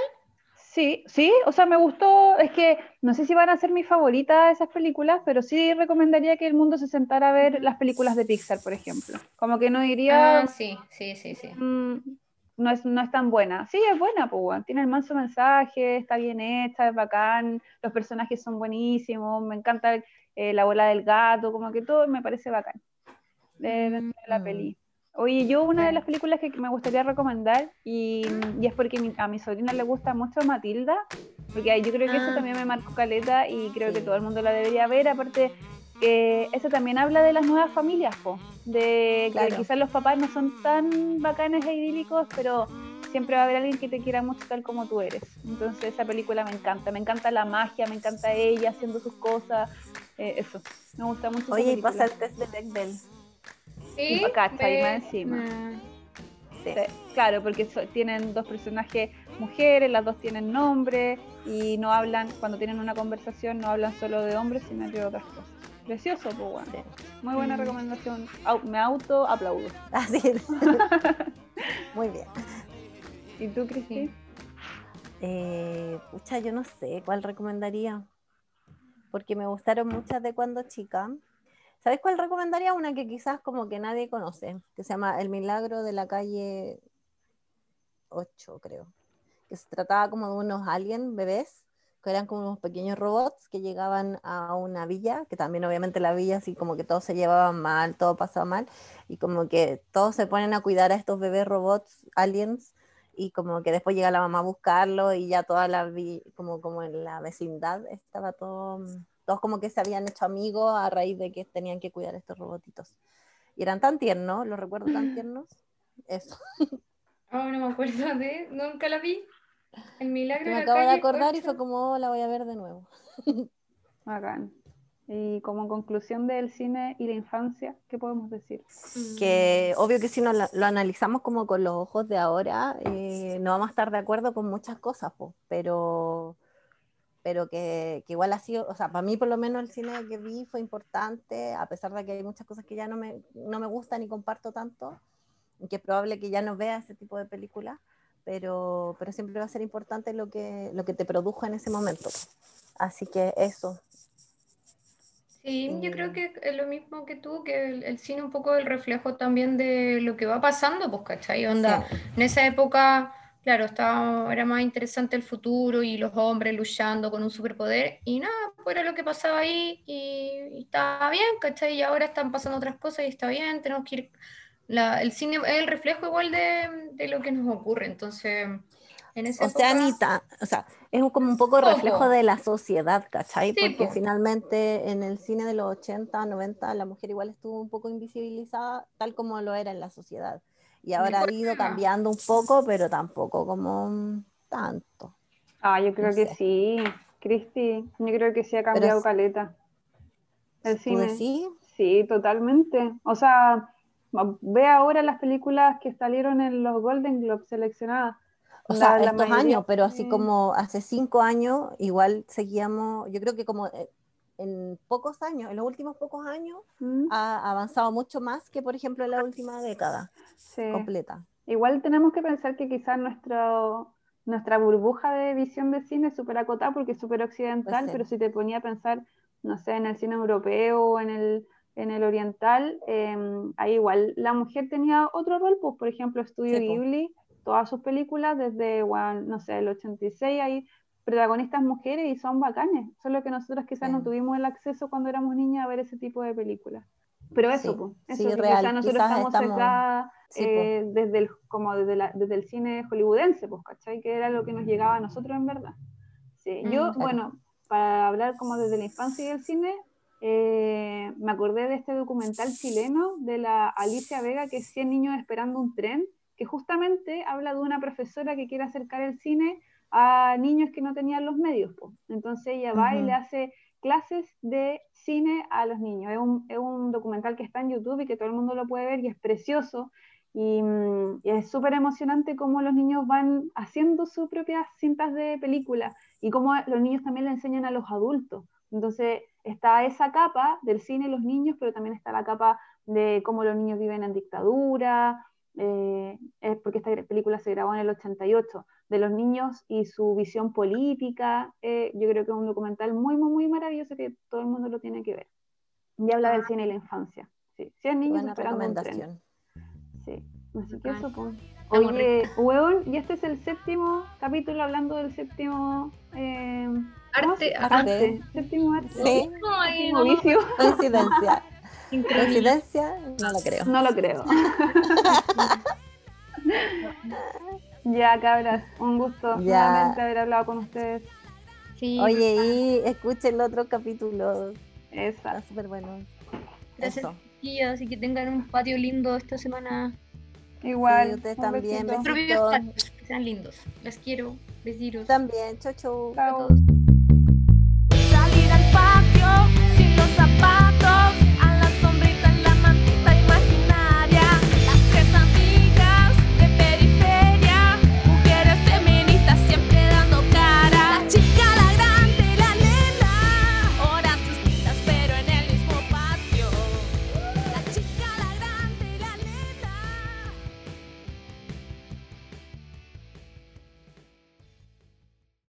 Sí, sí, o sea, me gustó, es que no sé si van a ser mis favoritas esas películas, pero sí recomendaría que el mundo se sentara a ver las películas de Pixar, por ejemplo. Como que no diría... Ah, sí, sí, sí, sí. Mm, no, es, no es tan buena. Sí, es buena, pues, tiene el manso mensaje, está bien hecha, es bacán, los personajes son buenísimos, me encanta eh, la bola del gato, como que todo me parece bacán de, la mm. peli. Oye, yo una de las películas que me gustaría recomendar, y, es porque a mi sobrina le gusta mucho Matilda, porque yo creo que eso ah. también me marcó caleta y creo que todo el mundo la debería ver, aparte que eso también habla de las nuevas familias, de que quizás los papás no son tan bacanes e idílicos, pero siempre va a haber alguien que te quiera mucho tal como tú eres. Entonces esa película me encanta, me encanta la magia, me encanta ella haciendo sus cosas, eh, eso, me gusta mucho. Oye, y pasa el test de Bechdel. Sí, más encima. claro, porque tienen dos personajes mujeres, las dos tienen nombre y no hablan, cuando tienen una conversación, no hablan solo de hombres, sino de otras cosas. Precioso, pues bueno. Muy buena mm. recomendación. me auto aplaudo. Así Muy bien. ¿Y tú, Cristina? Eh, pucha, yo no sé cuál recomendaría. Porque me gustaron muchas de cuando chica. ¿Sabes cuál recomendaría? Una que quizás como que nadie conoce, que se llama El Milagro de la calle 8, creo. Que se trataba como de unos aliens bebés, que eran como unos pequeños robots que llegaban a una villa, que también obviamente la villa así como que todos se llevaban mal, todo pasaba mal, y como que todos se ponen a cuidar a estos bebés robots, aliens, y como que después llega la mamá a buscarlo y ya toda la, como, como en la vecindad estaba todo mm, todos como que se habían hecho amigos a raíz de que tenían que cuidar estos robotitos. Y eran tan tiernos, los recuerdo tan tiernos. Eso. Oh, no me acuerdo de, nunca la vi. El milagro. Me acabo de acordar y fue como, oh, la voy a ver de nuevo. Bacán. Y como conclusión del cine y la infancia, ¿qué podemos decir? Que obvio que si no lo, analizamos como con los ojos de ahora, eh, no vamos a estar de acuerdo con muchas cosas, pero pero que, que, igual ha sido, o sea, para mí por lo menos el cine que vi fue importante, a pesar de que hay muchas cosas que ya no me, no me gustan y comparto tanto, que es probable que ya no vea ese tipo de películas, pero, pero siempre va a ser importante lo que, lo que te produjo en ese momento. Así que eso. Sí, yo creo que es lo mismo que tú, que el, el cine un poco el reflejo también de lo que va pasando, pues, ¿cachai? Onda, en esa época Claro, estaba, era más interesante el futuro y los hombres luchando con un superpoder y nada, pues era lo que pasaba ahí y, estaba bien, ¿cachai? Y ahora están pasando otras cosas y está bien, tenemos que ir... La, el cine es el reflejo igual de, de, lo que nos ocurre, entonces... En esa o sea, Anita, o sea, es como un poco reflejo de la sociedad, ¿cachai? Porque finalmente en el cine de los 80, 90, la mujer igual estuvo un poco invisibilizada, tal como lo era en la sociedad y ahora ha ido cambiando un poco, pero tampoco como tanto. Ah, yo creo que sí, Cristi, yo creo que sí ha cambiado caleta. El cine. Sí? Sí, totalmente. O sea, ve ahora las películas que salieron en los Golden Globes seleccionadas. O sea, estos años, pero así como hace cinco años, igual seguíamos, yo creo que como eh, en pocos años, en los últimos pocos años, mm. ha avanzado mucho más que, por ejemplo, en la última década completa. Igual tenemos que pensar que quizás nuestro, nuestra burbuja de visión de cine es súper acotada porque es súper occidental, pero si te ponía a pensar, no sé, en el cine europeo o en el en el oriental, em, ahí igual la mujer tenía otro rol, pues por ejemplo Estudio Ghibli, todas sus películas desde, no sé, el 86 hay protagonistas mujeres y son bacanes, solo que nosotros quizás no tuvimos el acceso cuando éramos niñas a ver ese tipo de películas. Pero eso, pues, eso sí, real. nosotros estamos, acá eh, desde, el, como desde, la, desde el cine hollywoodense, pues, ¿cachai? Que era lo que nos llegaba a nosotros en verdad. Sí, yo, mm, bueno, para hablar como desde la infancia y el cine, eh, me acordé de este documental chileno de la Alicia Vega, que es 100 niños esperando un tren, que justamente habla de una profesora que quiere acercar el cine a niños que no tenían los medios. Pues. Entonces ella va y le hace clases de cine a los niños. Es un, es documental que está en YouTube y que todo el mundo lo puede ver y es precioso. Y, mm, es súper emocionante cómo los niños van haciendo sus propias cintas de película y cómo los niños también le enseñan a los adultos. Entonces está esa capa del cine los niños, pero también está la capa de cómo los niños viven en dictadura, eh, porque esta película se grabó en el 88, de los niños y su visión política. Eh, yo creo que es un documental muy, muy, muy maravilloso que todo el mundo lo tiene que ver. Y habla del ah. cine y la infancia. Sí, niños Buena recomendación. Sí, así que eso pues. Oye, hueón, y este es el séptimo capítulo hablando del séptimo... Eh, arte, arte, Séptimo arte. Sí. Séptimo vicio. Coincidencia. Coincidencia, no lo creo. No lo creo. Ya, cabras, un gusto ya. haber hablado con ustedes. Sí, Oye, y escuchen el otro capítulo. Está súper bueno. Gracias, así que tengan un patio lindo esta semana. Igual. ustedes también. Besitos. que sean lindos. Les quiero. Besitos. También. Chau, chau. Chau.